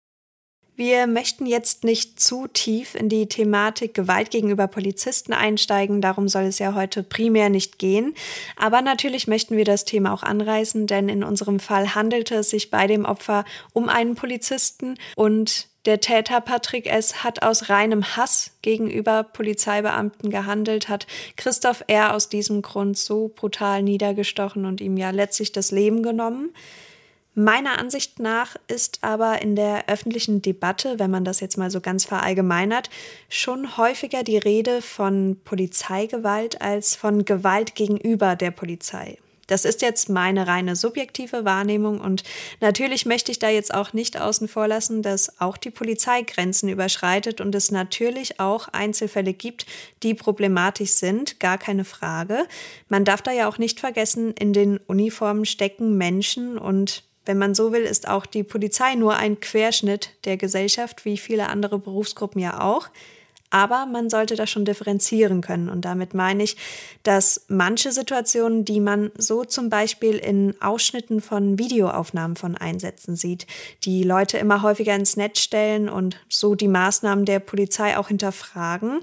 Wir möchten jetzt nicht zu tief in die Thematik Gewalt gegenüber Polizisten einsteigen, darum soll es ja heute primär nicht gehen. Aber natürlich möchten wir das Thema auch anreißen, denn in unserem Fall handelte es sich bei dem Opfer um einen Polizisten und der Täter Patrick S. hat aus reinem Hass gegenüber Polizeibeamten gehandelt, hat Christoph R. aus diesem Grund so brutal niedergestochen und ihm ja letztlich das Leben genommen. Meiner Ansicht nach ist aber in der öffentlichen Debatte, wenn man das jetzt mal so ganz verallgemeinert, schon häufiger die Rede von Polizeigewalt als von Gewalt gegenüber der Polizei. Das ist jetzt meine reine subjektive Wahrnehmung und natürlich möchte ich da jetzt auch nicht außen vor lassen, dass auch die Polizei Grenzen überschreitet und es natürlich auch Einzelfälle gibt, die problematisch sind, gar keine Frage. Man darf da ja auch nicht vergessen, in den Uniformen stecken Menschen und wenn man so will, ist auch die Polizei nur ein Querschnitt der Gesellschaft, wie viele andere Berufsgruppen ja auch. Aber man sollte das schon differenzieren können. Und damit meine ich, dass manche Situationen, die man so zum Beispiel in Ausschnitten von Videoaufnahmen von Einsätzen sieht, die Leute immer häufiger ins Netz stellen und so die Maßnahmen der Polizei auch hinterfragen,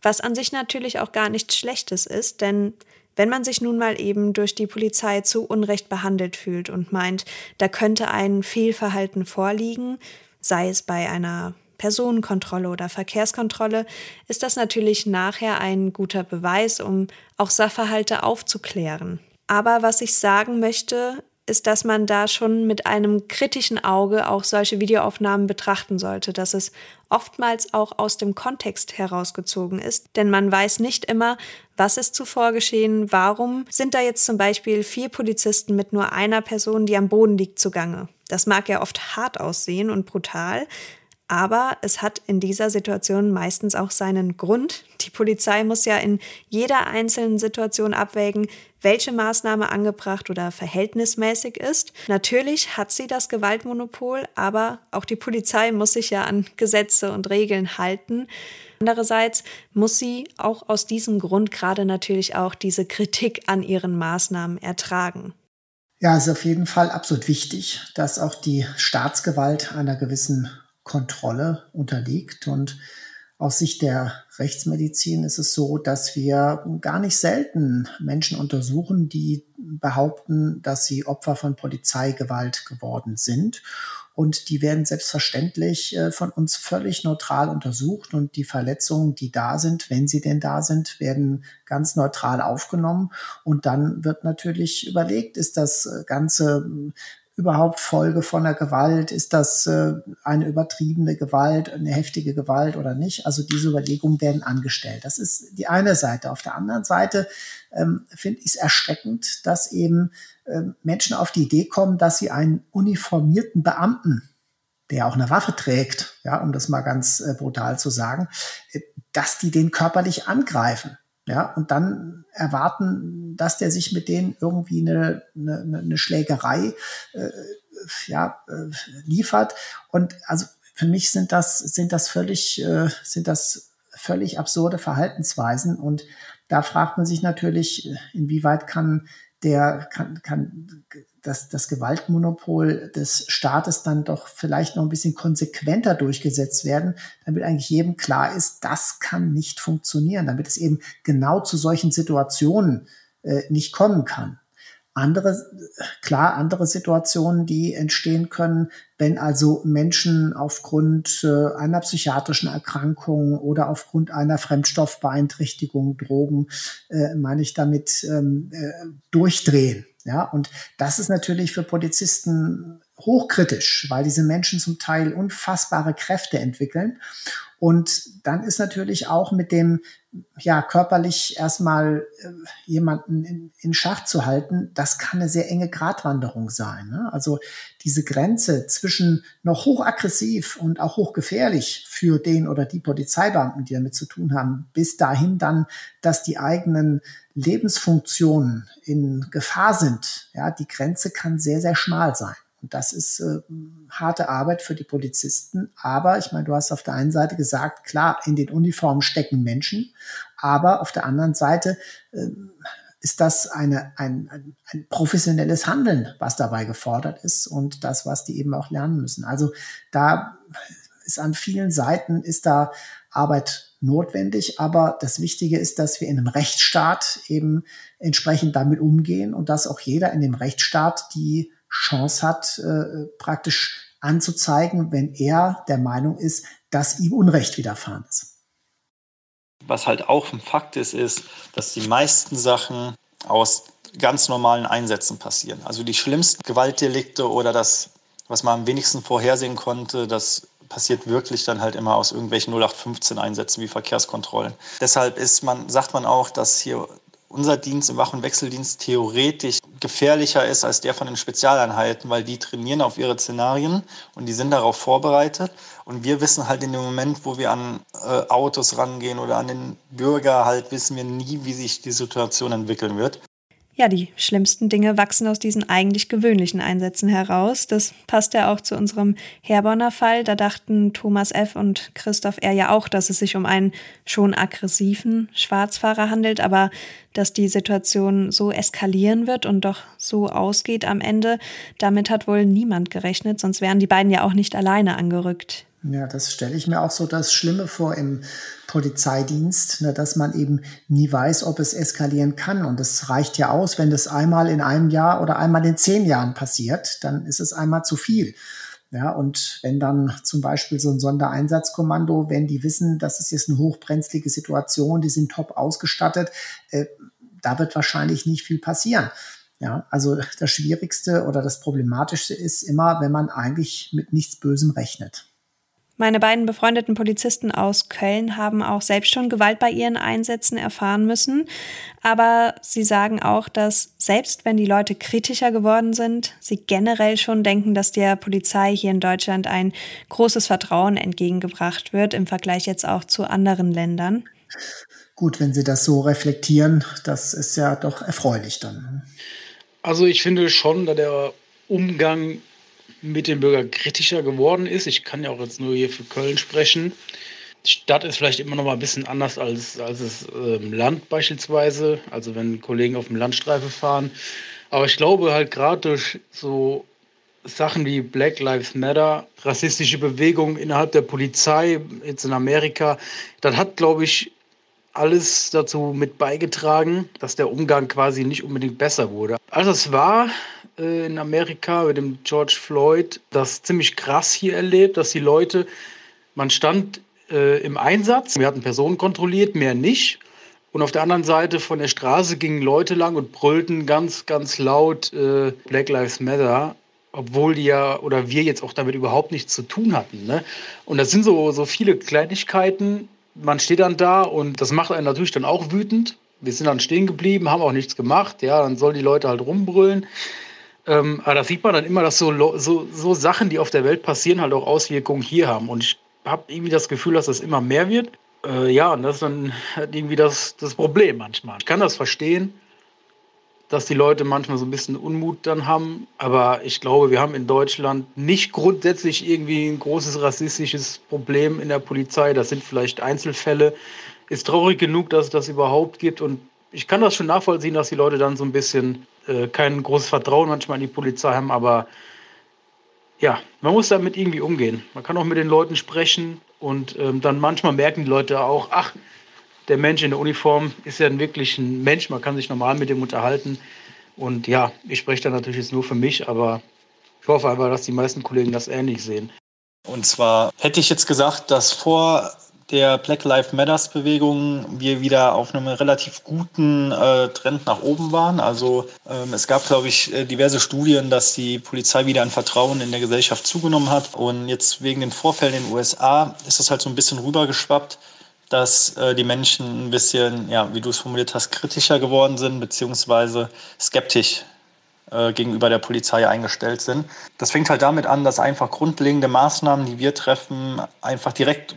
was an sich natürlich auch gar nichts Schlechtes ist, denn wenn man sich nun mal eben durch die Polizei zu Unrecht behandelt fühlt und meint, da könnte ein Fehlverhalten vorliegen, sei es bei einer Personenkontrolle oder Verkehrskontrolle, ist das natürlich nachher ein guter Beweis, um auch Sachverhalte aufzuklären. Aber was ich sagen möchte, ist, dass man da schon mit einem kritischen Auge auch solche Videoaufnahmen betrachten sollte, dass es oftmals auch aus dem Kontext herausgezogen ist, denn man weiß nicht immer, was ist zuvor geschehen, warum sind da jetzt zum Beispiel vier Polizisten mit nur einer Person, die am Boden liegt, zugange. Das mag ja oft hart aussehen und brutal, aber es hat in dieser Situation meistens auch seinen Grund. Die Polizei muss ja in jeder einzelnen Situation abwägen, welche Maßnahme angebracht oder verhältnismäßig ist. Natürlich hat sie das Gewaltmonopol, aber auch die Polizei muss sich ja an Gesetze und Regeln halten. Andererseits muss sie auch aus diesem Grund gerade natürlich auch diese Kritik an ihren Maßnahmen ertragen. Ja, es ist auf jeden Fall absolut wichtig, dass auch die Staatsgewalt einer gewissen Kontrolle unterliegt. Und aus Sicht der Rechtsmedizin ist es so, dass wir gar nicht selten Menschen untersuchen, die behaupten, dass sie Opfer von Polizeigewalt geworden sind. Und die werden selbstverständlich äh, von uns völlig neutral untersucht und die Verletzungen, die da sind, wenn sie denn da sind, werden ganz neutral aufgenommen. Und dann wird natürlich überlegt, ist das äh, Ganze überhaupt Folge von der Gewalt? Ist das äh, eine übertriebene Gewalt, eine heftige Gewalt oder nicht? Also diese Überlegungen werden angestellt. Das ist die eine Seite. Auf der anderen Seite ähm, finde ich es erschreckend, dass eben äh, Menschen auf die Idee kommen, dass sie einen uniformierten Beamten der auch eine Waffe trägt, ja, um das mal ganz äh, brutal zu sagen, äh, dass die den körperlich angreifen. Ja, und dann erwarten, dass der sich mit denen irgendwie eine, eine, eine Schlägerei äh, ja, äh, liefert. Und also für mich sind das, sind das völlig, äh, sind das völlig absurde Verhaltensweisen. Und da fragt man sich natürlich, inwieweit kann der, kann, kann dass das Gewaltmonopol des Staates dann doch vielleicht noch ein bisschen konsequenter durchgesetzt werden, damit eigentlich jedem klar ist, das kann nicht funktionieren, damit es eben genau zu solchen Situationen äh, nicht kommen kann. Andere, klar, andere Situationen, die entstehen können, wenn also Menschen aufgrund äh, einer psychiatrischen Erkrankung oder aufgrund einer Fremdstoffbeeinträchtigung, Drogen, äh, meine ich damit, ähm, äh, durchdrehen ja, und das ist natürlich für Polizisten hochkritisch, weil diese Menschen zum Teil unfassbare Kräfte entwickeln Und dann ist natürlich auch mit dem, ja, körperlich erstmal äh, jemanden in, in, Schach zu halten, das kann eine sehr enge Gratwanderung sein. Ne? Also diese Grenze zwischen noch hochaggressiv und auch hochgefährlich für den oder die Polizeibeamten, die damit zu tun haben, bis dahin dann, dass die eigenen Lebensfunktionen in Gefahr sind. Ja, die Grenze kann sehr, sehr schmal sein. Und das ist äh, harte Arbeit für die Polizisten. Aber ich meine, du hast auf der einen Seite gesagt, klar, in den Uniformen stecken Menschen. Aber auf der anderen Seite äh, ist das eine, ein, ein, ein professionelles Handeln, was dabei gefordert ist und das, was die eben auch lernen müssen. Also da ist an vielen Seiten ist da Arbeit notwendig, aber das Wichtige ist, dass wir in einem Rechtsstaat eben entsprechend damit umgehen und dass auch jeder in dem Rechtsstaat die Chance hat, äh, praktisch anzuzeigen, wenn er der Meinung ist, dass ihm Unrecht widerfahren ist. Was halt auch ein Fakt ist, ist, dass die meisten Sachen aus ganz normalen Einsätzen passieren. Also die schlimmsten Gewaltdelikte oder das, was man am wenigsten vorhersehen konnte, das passiert wirklich dann halt immer aus irgendwelchen 0815 Einsätzen wie Verkehrskontrollen. Deshalb ist man, sagt man auch, dass hier unser Dienst im Wach- und Wechseldienst theoretisch gefährlicher ist als der von den Spezialeinheiten, weil die trainieren auf ihre Szenarien und die sind darauf vorbereitet. Und wir wissen halt in dem Moment, wo wir an äh, Autos rangehen oder an den Bürger halt, wissen wir nie, wie sich die Situation entwickeln wird. Ja, die schlimmsten Dinge wachsen aus diesen eigentlich gewöhnlichen Einsätzen heraus. Das passt ja auch zu unserem Herborner Fall. Da dachten Thomas F. und Christoph R. ja auch, dass es sich um einen schon aggressiven Schwarzfahrer handelt, aber dass die Situation so eskalieren wird und doch so ausgeht am Ende, damit hat wohl niemand gerechnet, sonst wären die beiden ja auch nicht alleine angerückt. Ja, das stelle ich mir auch so das Schlimme vor im Polizeidienst, ne, dass man eben nie weiß, ob es eskalieren kann. Und es reicht ja aus, wenn das einmal in einem Jahr oder einmal in zehn Jahren passiert, dann ist es einmal zu viel. Ja, und wenn dann zum Beispiel so ein Sondereinsatzkommando, wenn die wissen, das ist jetzt eine hochbrenzlige Situation, die sind top ausgestattet, äh, da wird wahrscheinlich nicht viel passieren. Ja, also das Schwierigste oder das Problematischste ist immer, wenn man eigentlich mit nichts Bösem rechnet. Meine beiden befreundeten Polizisten aus Köln haben auch selbst schon Gewalt bei ihren Einsätzen erfahren müssen. Aber sie sagen auch, dass selbst wenn die Leute kritischer geworden sind, sie generell schon denken, dass der Polizei hier in Deutschland ein großes Vertrauen entgegengebracht wird im Vergleich jetzt auch zu anderen Ländern. Gut, wenn Sie das so reflektieren, das ist ja doch erfreulich dann. Also ich finde schon, dass der Umgang mit dem Bürger kritischer geworden ist. Ich kann ja auch jetzt nur hier für Köln sprechen. Die Stadt ist vielleicht immer noch mal ein bisschen anders als, als das ähm, Land beispielsweise, also wenn Kollegen auf dem Landstreife fahren. Aber ich glaube halt gerade durch so Sachen wie Black Lives Matter, rassistische Bewegungen innerhalb der Polizei, jetzt in Amerika, das hat, glaube ich, alles dazu mit beigetragen, dass der Umgang quasi nicht unbedingt besser wurde. Als es war, äh, in Amerika mit dem George Floyd das ziemlich krass hier erlebt, dass die Leute, man stand äh, im Einsatz, wir hatten Personen kontrolliert, mehr nicht. Und auf der anderen Seite von der Straße gingen Leute lang und brüllten ganz, ganz laut äh, Black Lives Matter, obwohl die ja oder wir jetzt auch damit überhaupt nichts zu tun hatten. Ne? Und das sind so, so viele Kleinigkeiten. Man steht dann da und das macht einen natürlich dann auch wütend. Wir sind dann stehen geblieben, haben auch nichts gemacht. Ja, dann sollen die Leute halt rumbrüllen. Ähm, aber da sieht man dann immer, dass so, so, so Sachen, die auf der Welt passieren, halt auch Auswirkungen hier haben. Und ich habe irgendwie das Gefühl, dass das immer mehr wird. Äh, ja, und das ist dann halt irgendwie das, das Problem manchmal. Ich kann das verstehen, dass die Leute manchmal so ein bisschen Unmut dann haben. Aber ich glaube, wir haben in Deutschland nicht grundsätzlich irgendwie ein großes rassistisches Problem in der Polizei. Das sind vielleicht Einzelfälle. Ist traurig genug, dass es das überhaupt gibt. Und ich kann das schon nachvollziehen, dass die Leute dann so ein bisschen äh, kein großes Vertrauen manchmal in die Polizei haben, aber ja, man muss damit irgendwie umgehen. Man kann auch mit den Leuten sprechen und ähm, dann manchmal merken die Leute auch, ach, der Mensch in der Uniform ist ja wirklich ein Mensch, man kann sich normal mit dem unterhalten. Und ja, ich spreche da natürlich jetzt nur für mich, aber ich hoffe einfach, dass die meisten Kollegen das ähnlich sehen. Und zwar hätte ich jetzt gesagt, dass vor der Black Lives Matters Bewegung wir wieder auf einem relativ guten äh, Trend nach oben waren. Also ähm, es gab, glaube ich, äh, diverse Studien, dass die Polizei wieder an Vertrauen in der Gesellschaft zugenommen hat. Und jetzt wegen den Vorfällen in den USA ist das halt so ein bisschen rübergeschwappt dass äh, die Menschen ein bisschen, ja, wie du es formuliert hast, kritischer geworden sind, beziehungsweise skeptisch äh, gegenüber der Polizei eingestellt sind. Das fängt halt damit an, dass einfach grundlegende Maßnahmen, die wir treffen, einfach direkt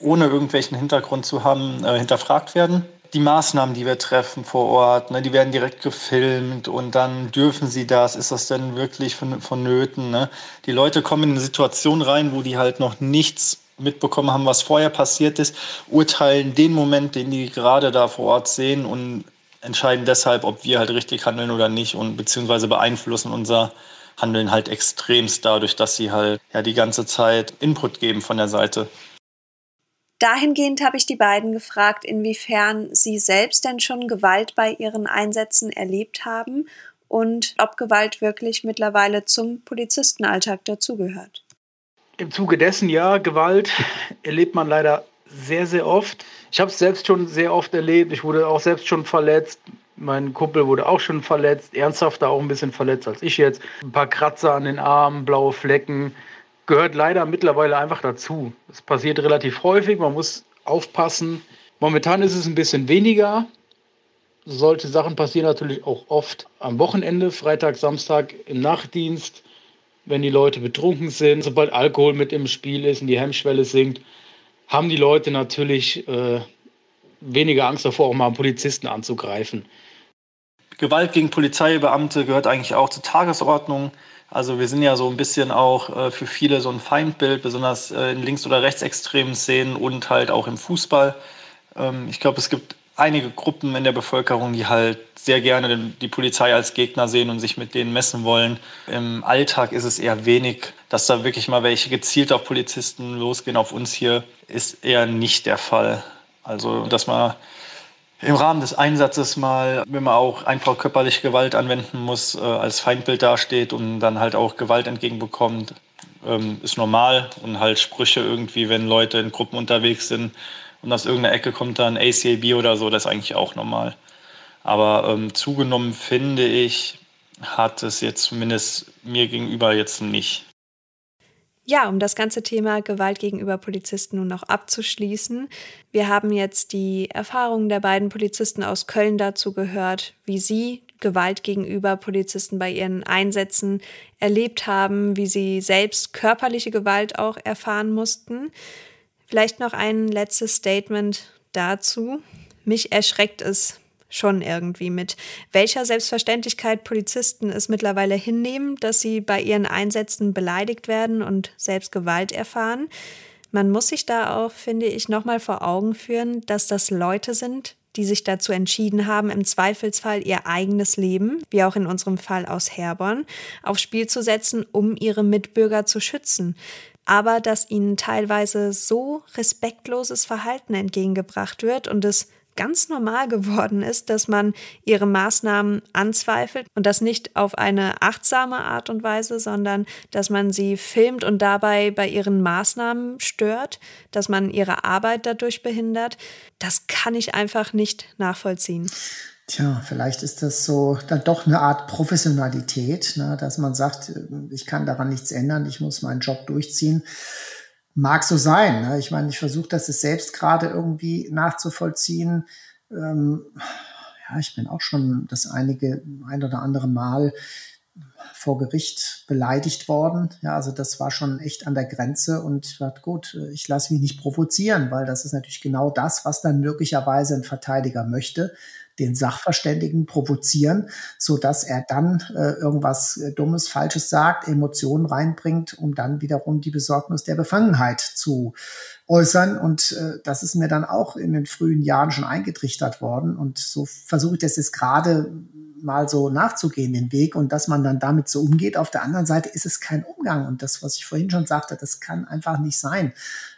ohne irgendwelchen Hintergrund zu haben, äh, hinterfragt werden. Die Maßnahmen, die wir treffen vor Ort, ne, die werden direkt gefilmt und dann dürfen sie das, ist das denn wirklich vonnöten? Ne? Die Leute kommen in eine Situation rein, wo die halt noch nichts mitbekommen haben, was vorher passiert ist, urteilen den Moment, den die gerade da vor Ort sehen und entscheiden deshalb, ob wir halt richtig handeln oder nicht und beziehungsweise beeinflussen unser Handeln halt extremst dadurch, dass sie halt ja die ganze Zeit Input geben von der Seite. Dahingehend habe ich die beiden gefragt, inwiefern sie selbst denn schon Gewalt bei ihren Einsätzen erlebt haben und ob Gewalt wirklich mittlerweile zum Polizistenalltag dazugehört. Im Zuge dessen, ja, Gewalt erlebt man leider sehr, sehr oft. Ich habe es selbst schon sehr oft erlebt. Ich wurde auch selbst schon verletzt. Mein Kumpel wurde auch schon verletzt, ernsthafter auch ein bisschen verletzt als ich jetzt. Ein paar Kratzer an den Armen, blaue Flecken. Gehört leider mittlerweile einfach dazu. Es passiert relativ häufig, man muss aufpassen. Momentan ist es ein bisschen weniger. Solche Sachen passieren natürlich auch oft am Wochenende, Freitag, Samstag im Nachtdienst wenn die Leute betrunken sind, sobald Alkohol mit im Spiel ist und die Hemmschwelle sinkt, haben die Leute natürlich äh, weniger Angst davor, auch mal einen Polizisten anzugreifen. Gewalt gegen Polizeibeamte gehört eigentlich auch zur Tagesordnung. Also wir sind ja so ein bisschen auch äh, für viele so ein Feindbild, besonders äh, in links- oder rechtsextremen Szenen und halt auch im Fußball. Ähm, ich glaube, es gibt einige Gruppen in der Bevölkerung, die halt sehr gerne die Polizei als Gegner sehen und sich mit denen messen wollen. Im Alltag ist es eher wenig, dass da wirklich mal welche gezielt auf Polizisten losgehen. Auf uns hier ist eher nicht der Fall. Also, dass man im Rahmen des Einsatzes mal, wenn man auch einfach körperliche Gewalt anwenden muss, äh, als Feindbild dasteht und dann halt auch Gewalt entgegenbekommt, ähm, ist normal. Und halt Sprüche irgendwie, wenn Leute in Gruppen unterwegs sind, und aus irgendeiner Ecke kommt dann ACAB oder so, das ist eigentlich auch normal. Aber ähm, zugenommen finde ich, hat es jetzt zumindest mir gegenüber jetzt nicht. Ja, um das ganze Thema Gewalt gegenüber Polizisten nun noch abzuschließen. Wir haben jetzt die Erfahrungen der beiden Polizisten aus Köln dazu gehört, wie sie Gewalt gegenüber Polizisten bei ihren Einsätzen erlebt haben, wie sie selbst körperliche Gewalt auch erfahren mussten. Vielleicht noch ein letztes Statement dazu. Mich erschreckt es schon irgendwie mit welcher Selbstverständlichkeit Polizisten es mittlerweile hinnehmen, dass sie bei ihren Einsätzen beleidigt werden und selbst Gewalt erfahren. Man muss sich da auch, finde ich, nochmal vor Augen führen, dass das Leute sind, die sich dazu entschieden haben, im Zweifelsfall ihr eigenes Leben, wie auch in unserem Fall aus Herborn, aufs Spiel zu setzen, um ihre Mitbürger zu schützen aber dass ihnen teilweise so respektloses Verhalten entgegengebracht wird und es ganz normal geworden ist, dass man ihre Maßnahmen anzweifelt und das nicht auf eine achtsame Art und Weise, sondern dass man sie filmt und dabei bei ihren Maßnahmen stört, dass man ihre Arbeit dadurch behindert, das kann ich einfach nicht nachvollziehen. Tja, vielleicht ist das so dann doch eine Art Professionalität, ne, dass man sagt, ich kann daran nichts ändern, ich muss meinen Job durchziehen. Mag so sein. Ne? Ich meine, ich versuche das selbst gerade irgendwie nachzuvollziehen. Ähm, ja, ich bin auch schon das einige, ein oder andere Mal vor Gericht beleidigt worden. Ja, also das war schon echt an der Grenze und wird gut, ich lasse mich nicht provozieren, weil das ist natürlich genau das, was dann möglicherweise ein Verteidiger möchte den Sachverständigen provozieren, so dass er dann äh, irgendwas äh, Dummes, Falsches sagt, Emotionen reinbringt, um dann wiederum die Besorgnis der Befangenheit zu äußern. Und äh, das ist mir dann auch in den frühen Jahren schon eingetrichtert worden. Und so versuche ich das jetzt gerade mal so nachzugehen, den Weg und dass man dann damit so umgeht. Auf der anderen Seite ist es kein Umgang. Und das, was ich vorhin schon sagte, das kann einfach nicht sein,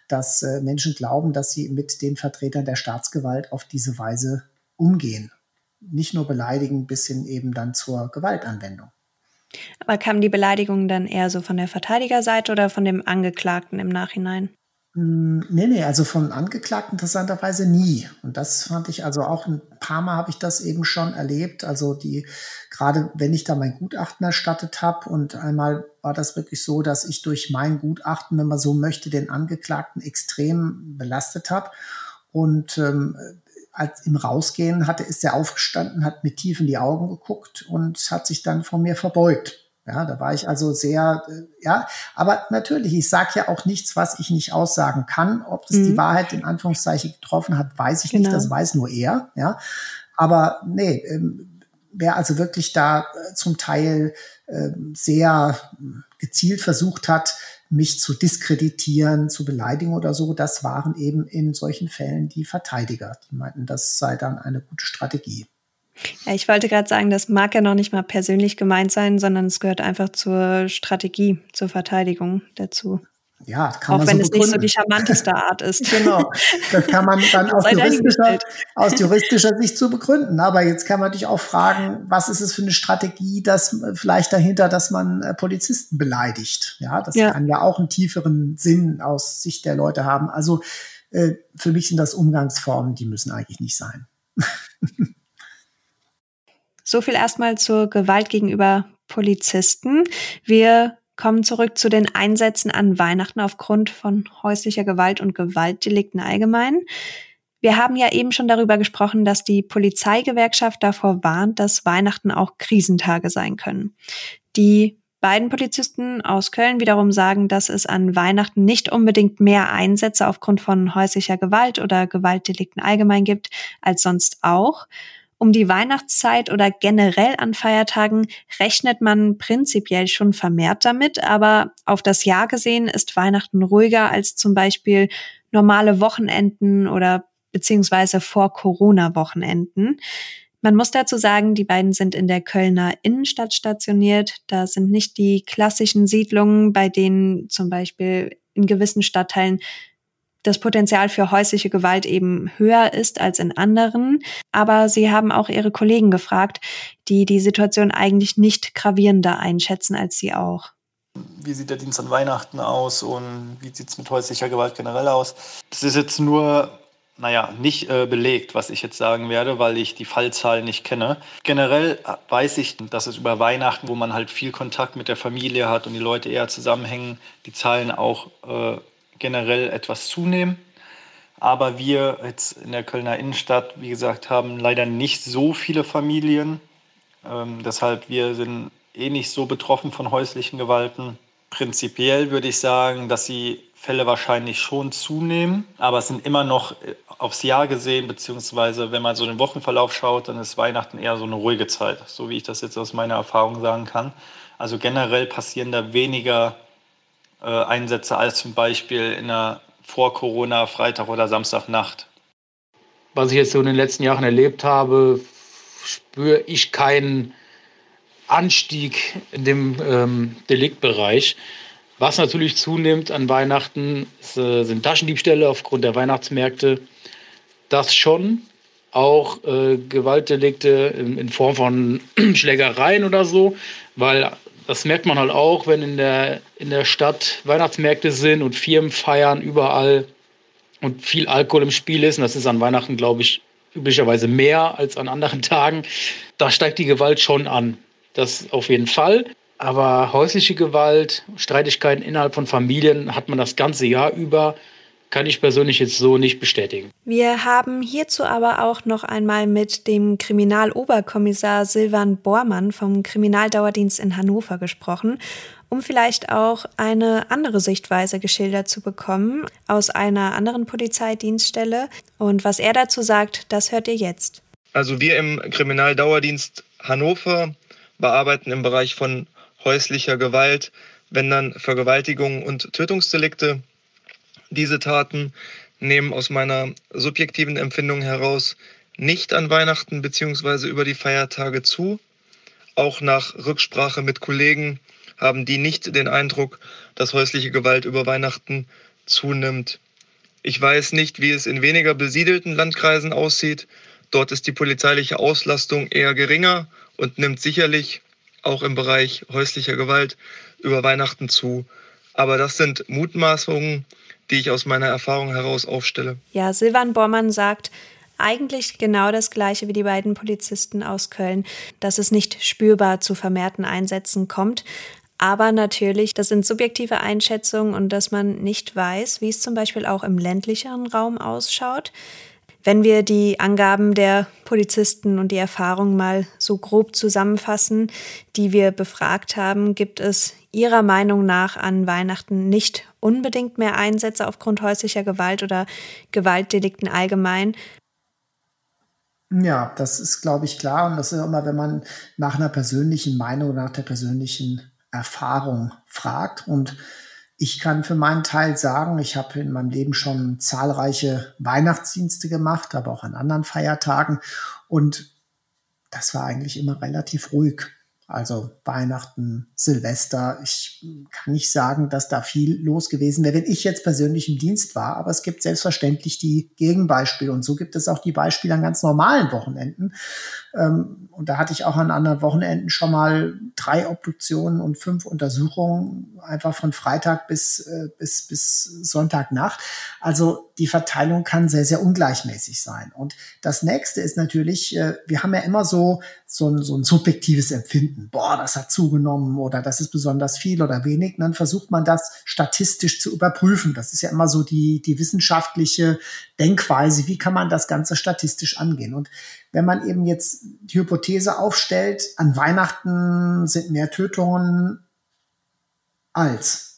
dass äh, Menschen glauben, dass sie mit den Vertretern der Staatsgewalt auf diese Weise umgehen. Nicht nur beleidigen bis hin eben dann zur Gewaltanwendung. Aber kamen die Beleidigungen dann eher so von der Verteidigerseite oder von dem Angeklagten im Nachhinein? Hm, nee, nee, also von Angeklagten interessanterweise nie. Und das fand ich also auch ein paar Mal habe ich das eben schon erlebt. Also die, gerade wenn ich da mein Gutachten erstattet habe und einmal war das wirklich so, dass ich durch mein Gutachten, wenn man so möchte, den Angeklagten extrem belastet habe. Und ähm, als im Rausgehen hatte, ist er aufgestanden, hat mir tief in die Augen geguckt und hat sich dann von mir verbeugt. Ja, da war ich also sehr, äh, ja, aber natürlich, ich sage ja auch nichts, was ich nicht aussagen kann. Ob das mhm. die Wahrheit in Anführungszeichen getroffen hat, weiß ich genau. nicht, das weiß nur er, ja. Aber nee, ähm, wer also wirklich da äh, zum Teil äh, sehr gezielt versucht hat, mich zu diskreditieren, zu beleidigen oder so, das waren eben in solchen Fällen die Verteidiger. Die meinten, das sei dann eine gute Strategie. Ja, ich wollte gerade sagen, das mag ja noch nicht mal persönlich gemeint sein, sondern es gehört einfach zur Strategie, zur Verteidigung dazu. Ja, kann Auch man wenn so es nicht so die charmanteste Art ist. genau. Das kann man dann aus juristischer, aus juristischer Sicht so begründen. Aber jetzt kann man natürlich auch fragen, was ist es für eine Strategie, dass vielleicht dahinter, dass man äh, Polizisten beleidigt? Ja, das ja. kann ja auch einen tieferen Sinn aus Sicht der Leute haben. Also äh, für mich sind das Umgangsformen, die müssen eigentlich nicht sein. So viel erstmal zur Gewalt gegenüber Polizisten. Wir kommen zurück zu den Einsätzen an Weihnachten aufgrund von häuslicher Gewalt und Gewaltdelikten allgemein. Wir haben ja eben schon darüber gesprochen, dass die Polizeigewerkschaft davor warnt, dass Weihnachten auch Krisentage sein können. Die beiden Polizisten aus Köln wiederum sagen, dass es an Weihnachten nicht unbedingt mehr Einsätze aufgrund von häuslicher Gewalt oder Gewaltdelikten allgemein gibt als sonst auch. Um die Weihnachtszeit oder generell an Feiertagen rechnet man prinzipiell schon vermehrt damit, aber auf das Jahr gesehen ist Weihnachten ruhiger als zum Beispiel normale Wochenenden oder beziehungsweise vor Corona-Wochenenden. Man muss dazu sagen, die beiden sind in der Kölner Innenstadt stationiert. Da sind nicht die klassischen Siedlungen, bei denen zum Beispiel in gewissen Stadtteilen das Potenzial für häusliche Gewalt eben höher ist als in anderen. Aber sie haben auch ihre Kollegen gefragt, die die Situation eigentlich nicht gravierender einschätzen als sie auch. Wie sieht der Dienst an Weihnachten aus und wie sieht es mit häuslicher Gewalt generell aus? Das ist jetzt nur, naja, nicht äh, belegt, was ich jetzt sagen werde, weil ich die Fallzahlen nicht kenne. Generell weiß ich, dass es über Weihnachten, wo man halt viel Kontakt mit der Familie hat und die Leute eher zusammenhängen, die Zahlen auch äh, generell etwas zunehmen. Aber wir jetzt in der Kölner Innenstadt, wie gesagt, haben leider nicht so viele Familien. Ähm, deshalb wir sind eh nicht so betroffen von häuslichen Gewalten. Prinzipiell würde ich sagen, dass die Fälle wahrscheinlich schon zunehmen, aber es sind immer noch äh, aufs Jahr gesehen, beziehungsweise wenn man so den Wochenverlauf schaut, dann ist Weihnachten eher so eine ruhige Zeit, so wie ich das jetzt aus meiner Erfahrung sagen kann. Also generell passieren da weniger äh, Einsätze als zum Beispiel in der vor-Corona Freitag oder Samstagnacht. Was ich jetzt so in den letzten Jahren erlebt habe, spüre ich keinen Anstieg in dem ähm, Deliktbereich. Was natürlich zunimmt an Weihnachten ist, äh, sind Taschendiebstähle aufgrund der Weihnachtsmärkte. Das schon. Auch äh, Gewaltdelikte in, in Form von Schlägereien oder so, weil das merkt man halt auch, wenn in der, in der Stadt Weihnachtsmärkte sind und Firmen feiern überall und viel Alkohol im Spiel ist. Und das ist an Weihnachten, glaube ich, üblicherweise mehr als an anderen Tagen. Da steigt die Gewalt schon an. Das auf jeden Fall. Aber häusliche Gewalt, Streitigkeiten innerhalb von Familien hat man das ganze Jahr über kann ich persönlich jetzt so nicht bestätigen. Wir haben hierzu aber auch noch einmal mit dem Kriminaloberkommissar Silvan Bormann vom Kriminaldauerdienst in Hannover gesprochen, um vielleicht auch eine andere Sichtweise geschildert zu bekommen aus einer anderen Polizeidienststelle. Und was er dazu sagt, das hört ihr jetzt. Also wir im Kriminaldauerdienst Hannover bearbeiten im Bereich von häuslicher Gewalt, wenn dann Vergewaltigungen und Tötungsdelikte diese Taten nehmen aus meiner subjektiven Empfindung heraus nicht an Weihnachten bzw. über die Feiertage zu. Auch nach Rücksprache mit Kollegen haben die nicht den Eindruck, dass häusliche Gewalt über Weihnachten zunimmt. Ich weiß nicht, wie es in weniger besiedelten Landkreisen aussieht. Dort ist die polizeiliche Auslastung eher geringer und nimmt sicherlich auch im Bereich häuslicher Gewalt über Weihnachten zu. Aber das sind Mutmaßungen, die ich aus meiner Erfahrung heraus aufstelle. Ja, Silvan Bormann sagt, eigentlich genau das gleiche wie die beiden Polizisten aus Köln, dass es nicht spürbar zu vermehrten Einsätzen kommt. Aber natürlich, das sind subjektive Einschätzungen und dass man nicht weiß, wie es zum Beispiel auch im ländlicheren Raum ausschaut. Wenn wir die Angaben der Polizisten und die Erfahrungen mal so grob zusammenfassen, die wir befragt haben, gibt es Ihrer Meinung nach an Weihnachten nicht unbedingt mehr Einsätze aufgrund häuslicher Gewalt oder Gewaltdelikten allgemein. Ja, das ist, glaube ich, klar. Und das ist immer, wenn man nach einer persönlichen Meinung, nach der persönlichen Erfahrung fragt. Und ich kann für meinen Teil sagen, ich habe in meinem Leben schon zahlreiche Weihnachtsdienste gemacht, aber auch an anderen Feiertagen. Und das war eigentlich immer relativ ruhig. Also Weihnachten, Silvester. Ich kann nicht sagen, dass da viel los gewesen wäre, wenn ich jetzt persönlich im Dienst war. Aber es gibt selbstverständlich die Gegenbeispiele. Und so gibt es auch die Beispiele an ganz normalen Wochenenden. Ähm, und da hatte ich auch an anderen Wochenenden schon mal drei Obduktionen und fünf Untersuchungen, einfach von Freitag bis, äh, bis, bis Sonntagnacht. Also die Verteilung kann sehr, sehr ungleichmäßig sein. Und das nächste ist natürlich, äh, wir haben ja immer so, so ein, so ein subjektives Empfinden. Boah, das hat zugenommen oder das ist besonders viel oder wenig. Und dann versucht man das statistisch zu überprüfen. Das ist ja immer so die, die wissenschaftliche Denkweise. Wie kann man das Ganze statistisch angehen? Und wenn man eben jetzt die Hypothese aufstellt, an Weihnachten sind mehr Tötungen als.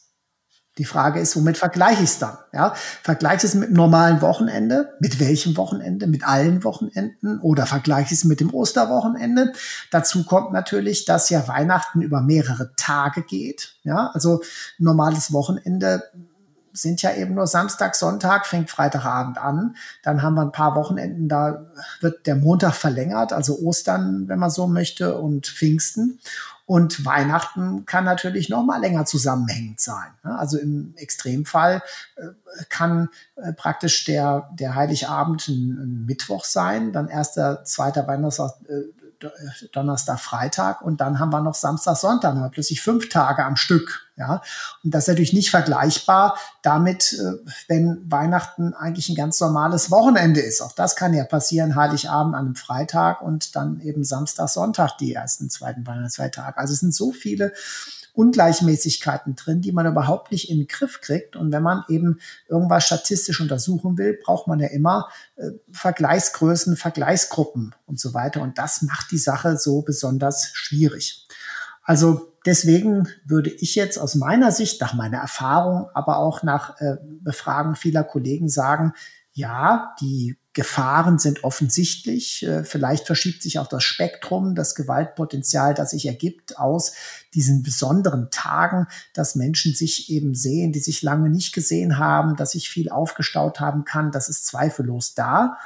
Die Frage ist, womit vergleiche ich es dann? Ja, vergleiche ich es mit einem normalen Wochenende? Mit welchem Wochenende? Mit allen Wochenenden? Oder vergleiche ich es mit dem Osterwochenende? Dazu kommt natürlich, dass ja Weihnachten über mehrere Tage geht. Ja, also normales Wochenende sind ja eben nur Samstag, Sonntag, fängt Freitagabend an. Dann haben wir ein paar Wochenenden, da wird der Montag verlängert, also Ostern, wenn man so möchte, und Pfingsten. Und Weihnachten kann natürlich noch mal länger zusammenhängend sein. Also im Extremfall äh, kann äh, praktisch der, der Heiligabend ein, ein Mittwoch sein, dann erster, zweiter Weihnachtstag, äh, Donnerstag, Freitag und dann haben wir noch Samstag, Sonntag, dann haben wir plötzlich fünf Tage am Stück. Ja, und das ist natürlich nicht vergleichbar damit, äh, wenn Weihnachten eigentlich ein ganz normales Wochenende ist. Auch das kann ja passieren, Heiligabend an einem Freitag und dann eben Samstag, Sonntag die ersten, zweiten Weihnachtsfeiertage. Also es sind so viele Ungleichmäßigkeiten drin, die man überhaupt nicht in den Griff kriegt. Und wenn man eben irgendwas statistisch untersuchen will, braucht man ja immer äh, Vergleichsgrößen, Vergleichsgruppen und so weiter. Und das macht die Sache so besonders schwierig. Also deswegen würde ich jetzt aus meiner Sicht, nach meiner Erfahrung, aber auch nach äh, Befragen vieler Kollegen sagen, ja, die Gefahren sind offensichtlich. Äh, vielleicht verschiebt sich auch das Spektrum, das Gewaltpotenzial, das sich ergibt aus diesen besonderen Tagen, dass Menschen sich eben sehen, die sich lange nicht gesehen haben, dass sich viel aufgestaut haben kann. Das ist zweifellos da.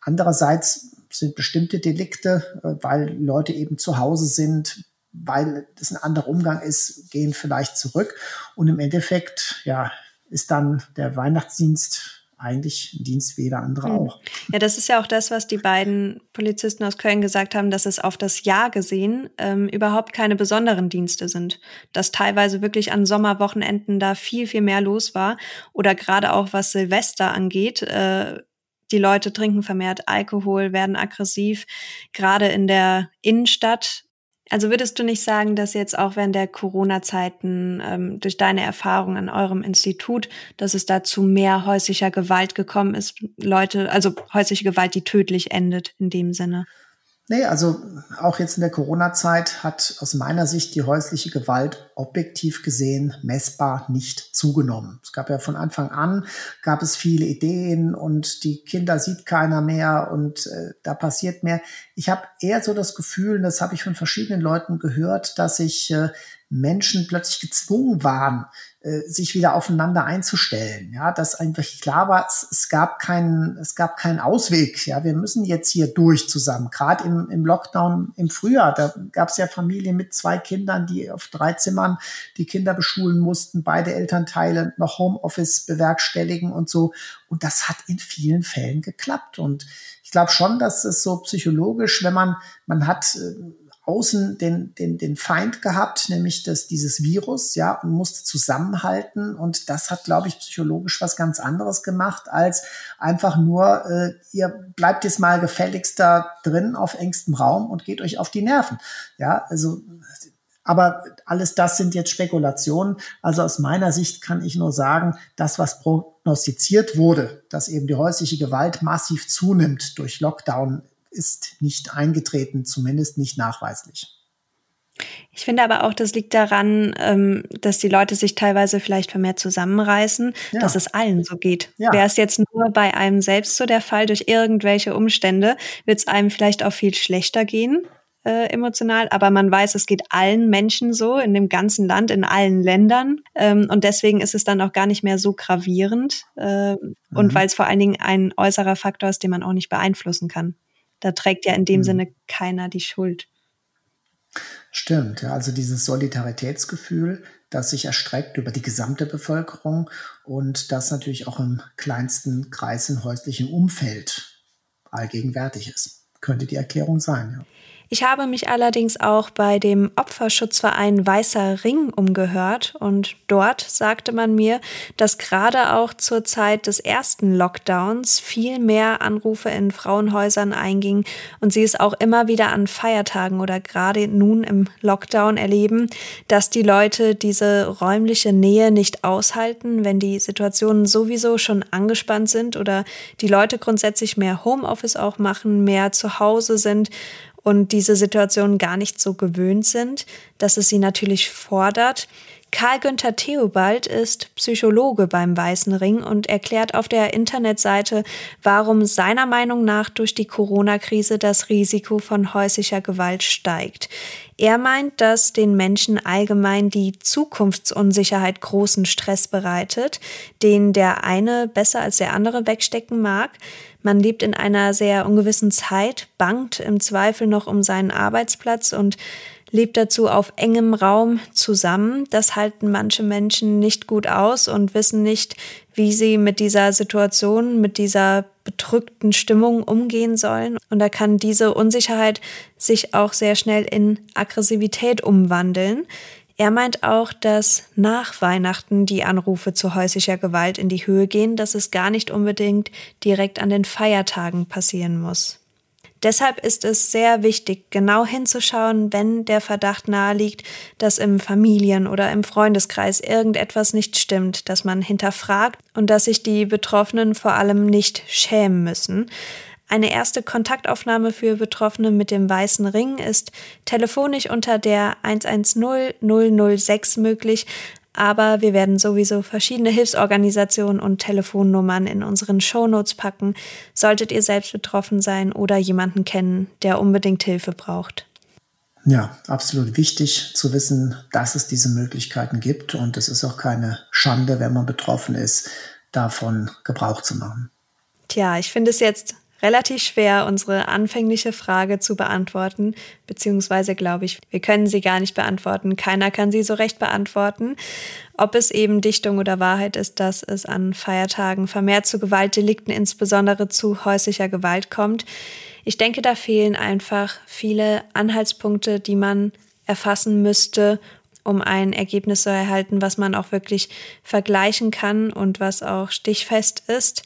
Andererseits sind bestimmte Delikte, äh, weil Leute eben zu Hause sind, weil das ein anderer Umgang ist, gehen vielleicht zurück. Und im Endeffekt, ja, ist dann der Weihnachtsdienst eigentlich Dienst wie jeder andere mhm. auch. Ja, das ist ja auch das, was die beiden Polizisten aus Köln gesagt haben, dass es auf das Jahr gesehen ähm, überhaupt keine besonderen Dienste sind. Dass teilweise wirklich an Sommerwochenenden da viel, viel mehr los war. Oder gerade auch was Silvester angeht. Äh, die Leute trinken vermehrt Alkohol, werden aggressiv. Gerade in der Innenstadt also würdest du nicht sagen, dass jetzt auch während der Corona-Zeiten ähm, durch deine Erfahrung an eurem Institut, dass es da zu mehr häuslicher Gewalt gekommen ist, Leute, also häusliche Gewalt, die tödlich endet in dem Sinne? Nee, also auch jetzt in der Corona-Zeit hat aus meiner Sicht die häusliche Gewalt objektiv gesehen messbar nicht zugenommen. Es gab ja von Anfang an, gab es viele Ideen und die Kinder sieht keiner mehr und äh, da passiert mehr. Ich habe eher so das Gefühl, und das habe ich von verschiedenen Leuten gehört, dass sich äh, Menschen plötzlich gezwungen waren, sich wieder aufeinander einzustellen. Ja, dass einfach klar war, es, es, gab keinen, es gab keinen Ausweg. Ja, wir müssen jetzt hier durch zusammen. Gerade im, im Lockdown im Frühjahr, da gab es ja Familien mit zwei Kindern, die auf drei Zimmern die Kinder beschulen mussten, beide Elternteile noch Homeoffice bewerkstelligen und so. Und das hat in vielen Fällen geklappt. Und ich glaube schon, dass es so psychologisch, wenn man, man hat äh, außen den, den, den Feind gehabt, nämlich das, dieses Virus, ja, und musste zusammenhalten. Und das hat, glaube ich, psychologisch was ganz anderes gemacht, als einfach nur, äh, ihr bleibt jetzt mal gefälligst da drin auf engstem Raum und geht euch auf die Nerven. Ja, also aber alles das sind jetzt Spekulationen. Also aus meiner Sicht kann ich nur sagen, das, was prognostiziert wurde, dass eben die häusliche Gewalt massiv zunimmt durch Lockdown, ist nicht eingetreten, zumindest nicht nachweislich. Ich finde aber auch, das liegt daran, ähm, dass die Leute sich teilweise vielleicht vermehrt zusammenreißen, ja. dass es allen so geht. Ja. Wäre es jetzt nur bei einem selbst so der Fall, durch irgendwelche Umstände, wird es einem vielleicht auch viel schlechter gehen. Äh, emotional, aber man weiß, es geht allen Menschen so in dem ganzen Land, in allen Ländern. Ähm, und deswegen ist es dann auch gar nicht mehr so gravierend. Äh, mhm. Und weil es vor allen Dingen ein äußerer Faktor ist, den man auch nicht beeinflussen kann. Da trägt ja in dem mhm. Sinne keiner die Schuld. Stimmt, ja, also dieses Solidaritätsgefühl, das sich erstreckt über die gesamte Bevölkerung und das natürlich auch im kleinsten Kreis in häuslichem Umfeld allgegenwärtig ist. Könnte die Erklärung sein, ja. Ich habe mich allerdings auch bei dem Opferschutzverein Weißer Ring umgehört und dort sagte man mir, dass gerade auch zur Zeit des ersten Lockdowns viel mehr Anrufe in Frauenhäusern eingingen und sie es auch immer wieder an Feiertagen oder gerade nun im Lockdown erleben, dass die Leute diese räumliche Nähe nicht aushalten, wenn die Situationen sowieso schon angespannt sind oder die Leute grundsätzlich mehr Homeoffice auch machen, mehr zu Hause sind und diese Situation gar nicht so gewöhnt sind, dass es sie natürlich fordert. Karl Günther Theobald ist Psychologe beim Weißen Ring und erklärt auf der Internetseite, warum seiner Meinung nach durch die Corona-Krise das Risiko von häuslicher Gewalt steigt. Er meint, dass den Menschen allgemein die Zukunftsunsicherheit großen Stress bereitet, den der eine besser als der andere wegstecken mag. Man lebt in einer sehr ungewissen Zeit, bangt im Zweifel noch um seinen Arbeitsplatz und lebt dazu auf engem Raum zusammen. Das halten manche Menschen nicht gut aus und wissen nicht, wie sie mit dieser Situation, mit dieser bedrückten Stimmung umgehen sollen. Und da kann diese Unsicherheit sich auch sehr schnell in Aggressivität umwandeln. Er meint auch, dass nach Weihnachten die Anrufe zu häuslicher Gewalt in die Höhe gehen, dass es gar nicht unbedingt direkt an den Feiertagen passieren muss. Deshalb ist es sehr wichtig, genau hinzuschauen, wenn der Verdacht naheliegt, dass im Familien- oder im Freundeskreis irgendetwas nicht stimmt, dass man hinterfragt und dass sich die Betroffenen vor allem nicht schämen müssen. Eine erste Kontaktaufnahme für Betroffene mit dem weißen Ring ist telefonisch unter der 110 006 möglich, aber wir werden sowieso verschiedene Hilfsorganisationen und Telefonnummern in unseren Shownotes packen, solltet ihr selbst betroffen sein oder jemanden kennen, der unbedingt Hilfe braucht. Ja, absolut wichtig zu wissen, dass es diese Möglichkeiten gibt und es ist auch keine Schande, wenn man betroffen ist, davon Gebrauch zu machen. Tja, ich finde es jetzt relativ schwer, unsere anfängliche Frage zu beantworten, beziehungsweise glaube ich, wir können sie gar nicht beantworten. Keiner kann sie so recht beantworten. Ob es eben Dichtung oder Wahrheit ist, dass es an Feiertagen vermehrt zu Gewaltdelikten, insbesondere zu häuslicher Gewalt kommt. Ich denke, da fehlen einfach viele Anhaltspunkte, die man erfassen müsste, um ein Ergebnis zu erhalten, was man auch wirklich vergleichen kann und was auch stichfest ist.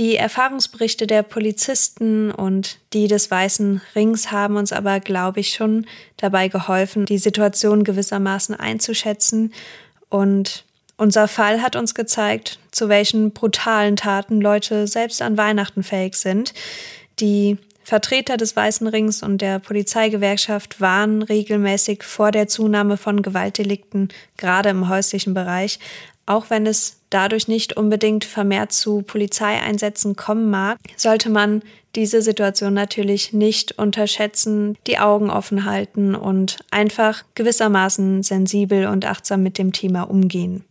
Die Erfahrungsberichte der Polizisten und die des Weißen Rings haben uns aber, glaube ich, schon dabei geholfen, die Situation gewissermaßen einzuschätzen. Und unser Fall hat uns gezeigt, zu welchen brutalen Taten Leute selbst an Weihnachten fähig sind. Die Vertreter des Weißen Rings und der Polizeigewerkschaft warnen regelmäßig vor der Zunahme von Gewaltdelikten, gerade im häuslichen Bereich, auch wenn es dadurch nicht unbedingt vermehrt zu Polizeieinsätzen kommen mag, sollte man diese Situation natürlich nicht unterschätzen, die Augen offen halten und einfach gewissermaßen sensibel und achtsam mit dem Thema umgehen.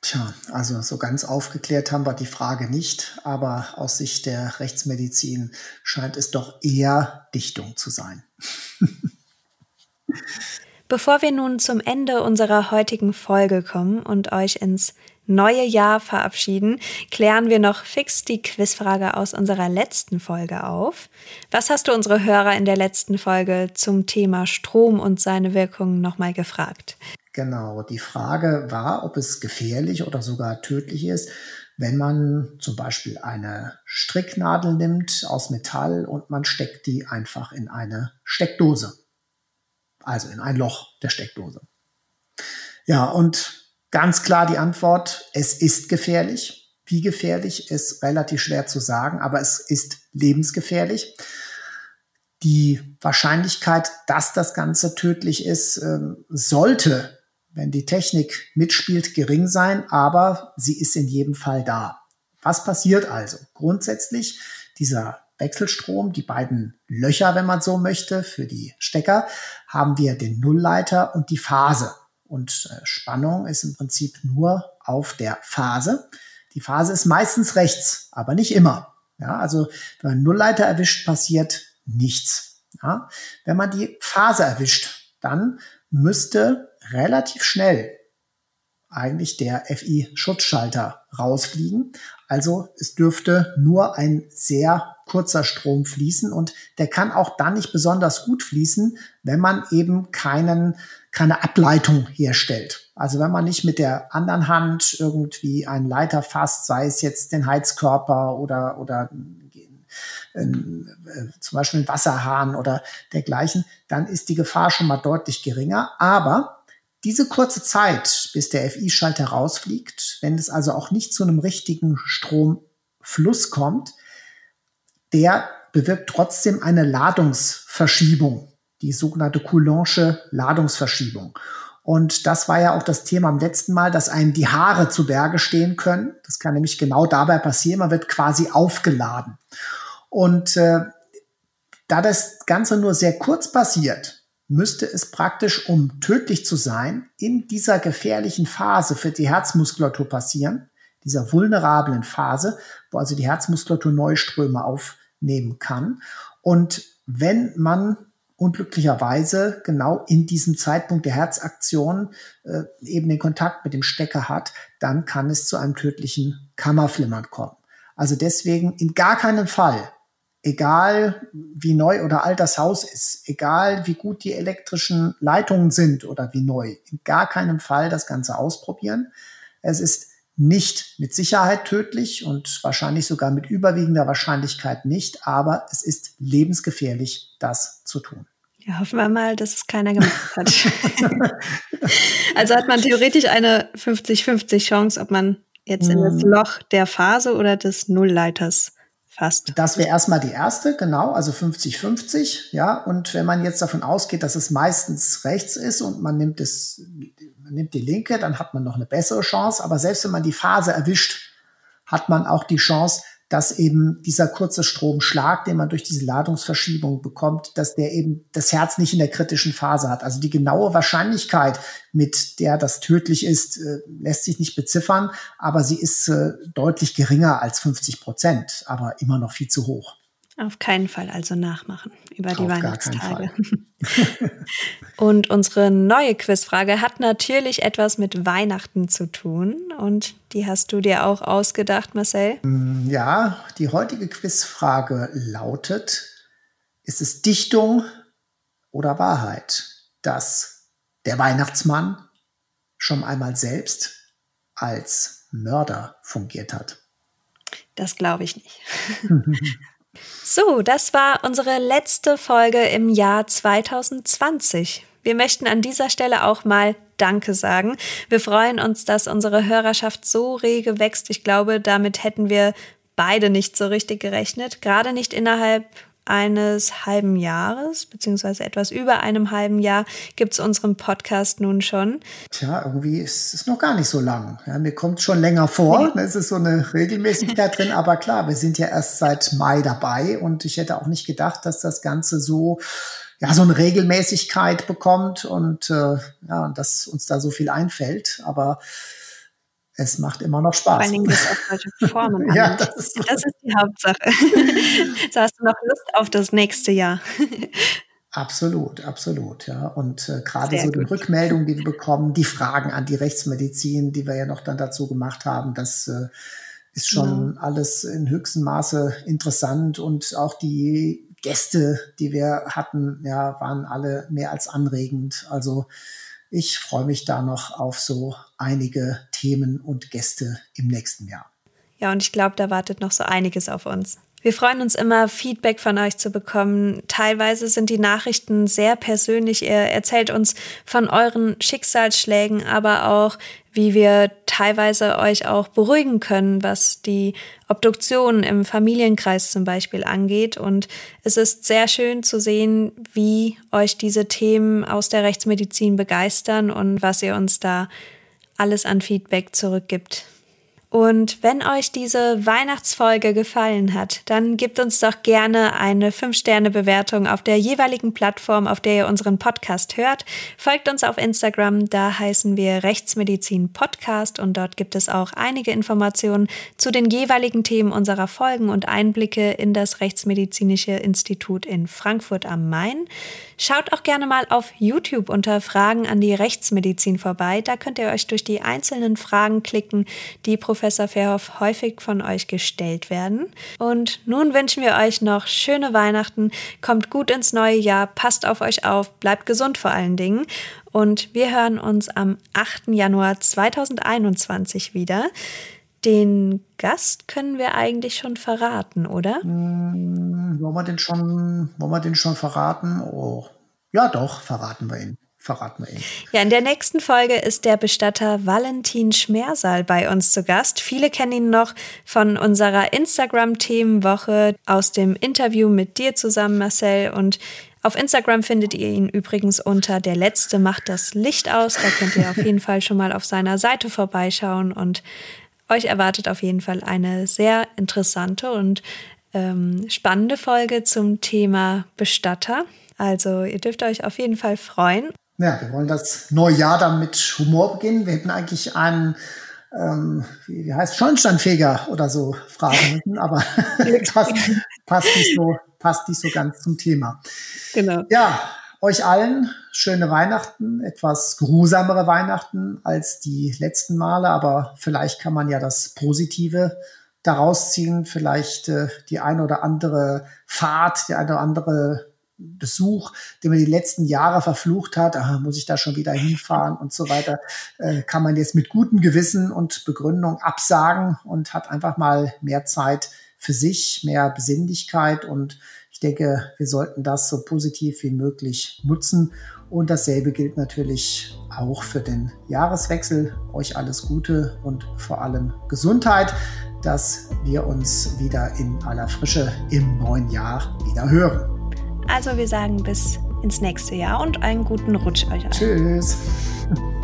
Tja, also so ganz aufgeklärt haben wir die Frage nicht, aber aus Sicht der Rechtsmedizin scheint es doch eher Dichtung zu sein. Bevor wir nun zum Ende unserer heutigen Folge kommen und euch ins neue Jahr verabschieden, klären wir noch fix die Quizfrage aus unserer letzten Folge auf. Was hast du unsere Hörer in der letzten Folge zum Thema Strom und seine Wirkungen nochmal gefragt? Genau, die Frage war, ob es gefährlich oder sogar tödlich ist, wenn man zum Beispiel eine Stricknadel nimmt aus Metall und man steckt die einfach in eine Steckdose. Also in ein Loch der Steckdose. Ja, und ganz klar die Antwort, es ist gefährlich. Wie gefährlich ist relativ schwer zu sagen, aber es ist lebensgefährlich. Die Wahrscheinlichkeit, dass das Ganze tödlich ist, ähm, sollte wenn die Technik mitspielt, gering sein, aber sie ist in jedem Fall da. Was passiert also? Grundsätzlich dieser Wechselstrom, die beiden Löcher, wenn man so möchte, für die Stecker, haben wir den Nullleiter und die Phase. Und äh, Spannung ist im Prinzip nur auf der Phase. Die Phase ist meistens rechts, aber nicht immer. Ja, also wenn man Nullleiter erwischt, passiert nichts. Ja, wenn man die Phase erwischt, dann müsste relativ schnell eigentlich der FI-Schutzschalter rausfliegen. Also es dürfte nur ein sehr kurzer Strom fließen und der kann auch dann nicht besonders gut fließen, wenn man eben keinen, keine Ableitung herstellt. Also wenn man nicht mit der anderen Hand irgendwie einen Leiter fasst, sei es jetzt den Heizkörper oder, oder äh, zum Beispiel einen Wasserhahn oder dergleichen, dann ist die Gefahr schon mal deutlich geringer. Aber diese kurze Zeit, bis der FI-Schalter rausfliegt, wenn es also auch nicht zu einem richtigen Stromfluss kommt, der bewirkt trotzdem eine Ladungsverschiebung, die sogenannte Coulombe Ladungsverschiebung. Und das war ja auch das Thema am letzten Mal, dass einem die Haare zu Berge stehen können. Das kann nämlich genau dabei passieren. Man wird quasi aufgeladen. Und äh, da das Ganze nur sehr kurz passiert, müsste es praktisch, um tödlich zu sein, in dieser gefährlichen Phase für die Herzmuskulatur passieren, dieser vulnerablen Phase, wo also die Herzmuskulatur Neuströme aufnehmen kann. Und wenn man unglücklicherweise genau in diesem Zeitpunkt der Herzaktion äh, eben den Kontakt mit dem Stecker hat, dann kann es zu einem tödlichen Kammerflimmern kommen. Also deswegen in gar keinem Fall egal wie neu oder alt das Haus ist, egal wie gut die elektrischen Leitungen sind oder wie neu, in gar keinem Fall das Ganze ausprobieren. Es ist nicht mit Sicherheit tödlich und wahrscheinlich sogar mit überwiegender Wahrscheinlichkeit nicht, aber es ist lebensgefährlich, das zu tun. Ja, hoffen wir mal, dass es keiner gemacht hat. also hat man theoretisch eine 50-50 Chance, ob man jetzt in das hm. Loch der Phase oder des Nullleiters Fast. Das wäre erstmal die erste, genau, also 50-50, ja. Und wenn man jetzt davon ausgeht, dass es meistens rechts ist und man nimmt es, nimmt die linke, dann hat man noch eine bessere Chance. Aber selbst wenn man die Phase erwischt, hat man auch die Chance, dass eben dieser kurze Stromschlag, den man durch diese Ladungsverschiebung bekommt, dass der eben das Herz nicht in der kritischen Phase hat. Also die genaue Wahrscheinlichkeit, mit der das tödlich ist, äh, lässt sich nicht beziffern, aber sie ist äh, deutlich geringer als 50 Prozent, aber immer noch viel zu hoch. Auf keinen Fall also nachmachen über Auf die Weihnachtstage. und unsere neue Quizfrage hat natürlich etwas mit Weihnachten zu tun und die hast du dir auch ausgedacht, Marcel? Mm, ja, die heutige Quizfrage lautet, ist es Dichtung oder Wahrheit, dass der Weihnachtsmann schon einmal selbst als Mörder fungiert hat? Das glaube ich nicht. So, das war unsere letzte Folge im Jahr 2020. Wir möchten an dieser Stelle auch mal Danke sagen. Wir freuen uns, dass unsere Hörerschaft so rege wächst. Ich glaube, damit hätten wir beide nicht so richtig gerechnet. Gerade nicht innerhalb eines halben Jahres, beziehungsweise etwas über einem halben Jahr, gibt es unseren Podcast nun schon. Tja, irgendwie ist es noch gar nicht so lang. Ja, mir kommt schon länger vor. Es ist so eine Regelmäßigkeit drin, aber klar, wir sind ja erst seit Mai dabei und ich hätte auch nicht gedacht, dass das Ganze so ja, so eine Regelmäßigkeit bekommt und äh, ja, dass uns da so viel einfällt. Aber es macht immer noch Spaß. Vor allen Dingen das auf solche Formen ja, das, ist, das ist die Hauptsache. so hast du noch Lust auf das nächste Jahr. Absolut, absolut, ja. Und äh, gerade so die Rückmeldungen, die wir bekommen, die Fragen an die Rechtsmedizin, die wir ja noch dann dazu gemacht haben, das äh, ist schon ja. alles in höchstem Maße interessant und auch die Gäste, die wir hatten, ja, waren alle mehr als anregend. Also ich freue mich da noch auf so einige Themen und Gäste im nächsten Jahr. Ja, und ich glaube, da wartet noch so einiges auf uns. Wir freuen uns immer, Feedback von euch zu bekommen. Teilweise sind die Nachrichten sehr persönlich. Ihr erzählt uns von euren Schicksalsschlägen, aber auch, wie wir teilweise euch auch beruhigen können, was die Obduktion im Familienkreis zum Beispiel angeht. Und es ist sehr schön zu sehen, wie euch diese Themen aus der Rechtsmedizin begeistern und was ihr uns da alles an Feedback zurückgibt. Und wenn euch diese Weihnachtsfolge gefallen hat, dann gebt uns doch gerne eine 5-Sterne-Bewertung auf der jeweiligen Plattform, auf der ihr unseren Podcast hört. Folgt uns auf Instagram, da heißen wir Rechtsmedizin Podcast und dort gibt es auch einige Informationen zu den jeweiligen Themen unserer Folgen und Einblicke in das Rechtsmedizinische Institut in Frankfurt am Main. Schaut auch gerne mal auf YouTube unter Fragen an die Rechtsmedizin vorbei. Da könnt ihr euch durch die einzelnen Fragen klicken, die Professor Verhoff häufig von euch gestellt werden. Und nun wünschen wir euch noch schöne Weihnachten, kommt gut ins neue Jahr, passt auf euch auf, bleibt gesund vor allen Dingen. Und wir hören uns am 8. Januar 2021 wieder. Den Gast können wir eigentlich schon verraten, oder? Hm, wollen wir den schon, wollen wir den schon verraten? Oh, ja, doch, verraten wir ihn. Verraten wir ihn. Ja, in der nächsten Folge ist der Bestatter Valentin Schmersal bei uns zu Gast. Viele kennen ihn noch von unserer Instagram-Themenwoche aus dem Interview mit dir zusammen, Marcel. Und auf Instagram findet ihr ihn übrigens unter Der Letzte macht das Licht aus. Da könnt ihr auf jeden Fall schon mal auf seiner Seite vorbeischauen und euch erwartet auf jeden Fall eine sehr interessante und ähm, spannende Folge zum Thema Bestatter. Also ihr dürft euch auf jeden Fall freuen. Ja, wir wollen das neue Jahr dann mit Humor beginnen. Wir hätten eigentlich einen, ähm, wie, wie heißt Schornsteinfeger oder so fragen müssen, aber passt, passt, nicht so, passt nicht so ganz zum Thema. Genau. Ja, euch allen schöne Weihnachten, etwas geruhsamere Weihnachten als die letzten Male, aber vielleicht kann man ja das Positive daraus ziehen, vielleicht äh, die eine oder andere Fahrt, die eine oder andere Besuch, den man die letzten Jahre verflucht hat, ah, muss ich da schon wieder hinfahren und so weiter, äh, kann man jetzt mit gutem Gewissen und Begründung absagen und hat einfach mal mehr Zeit für sich, mehr Besinnlichkeit und denke, wir sollten das so positiv wie möglich nutzen. Und dasselbe gilt natürlich auch für den Jahreswechsel. Euch alles Gute und vor allem Gesundheit, dass wir uns wieder in aller Frische im neuen Jahr wieder hören. Also wir sagen bis ins nächste Jahr und einen guten Rutsch euch allen. Tschüss.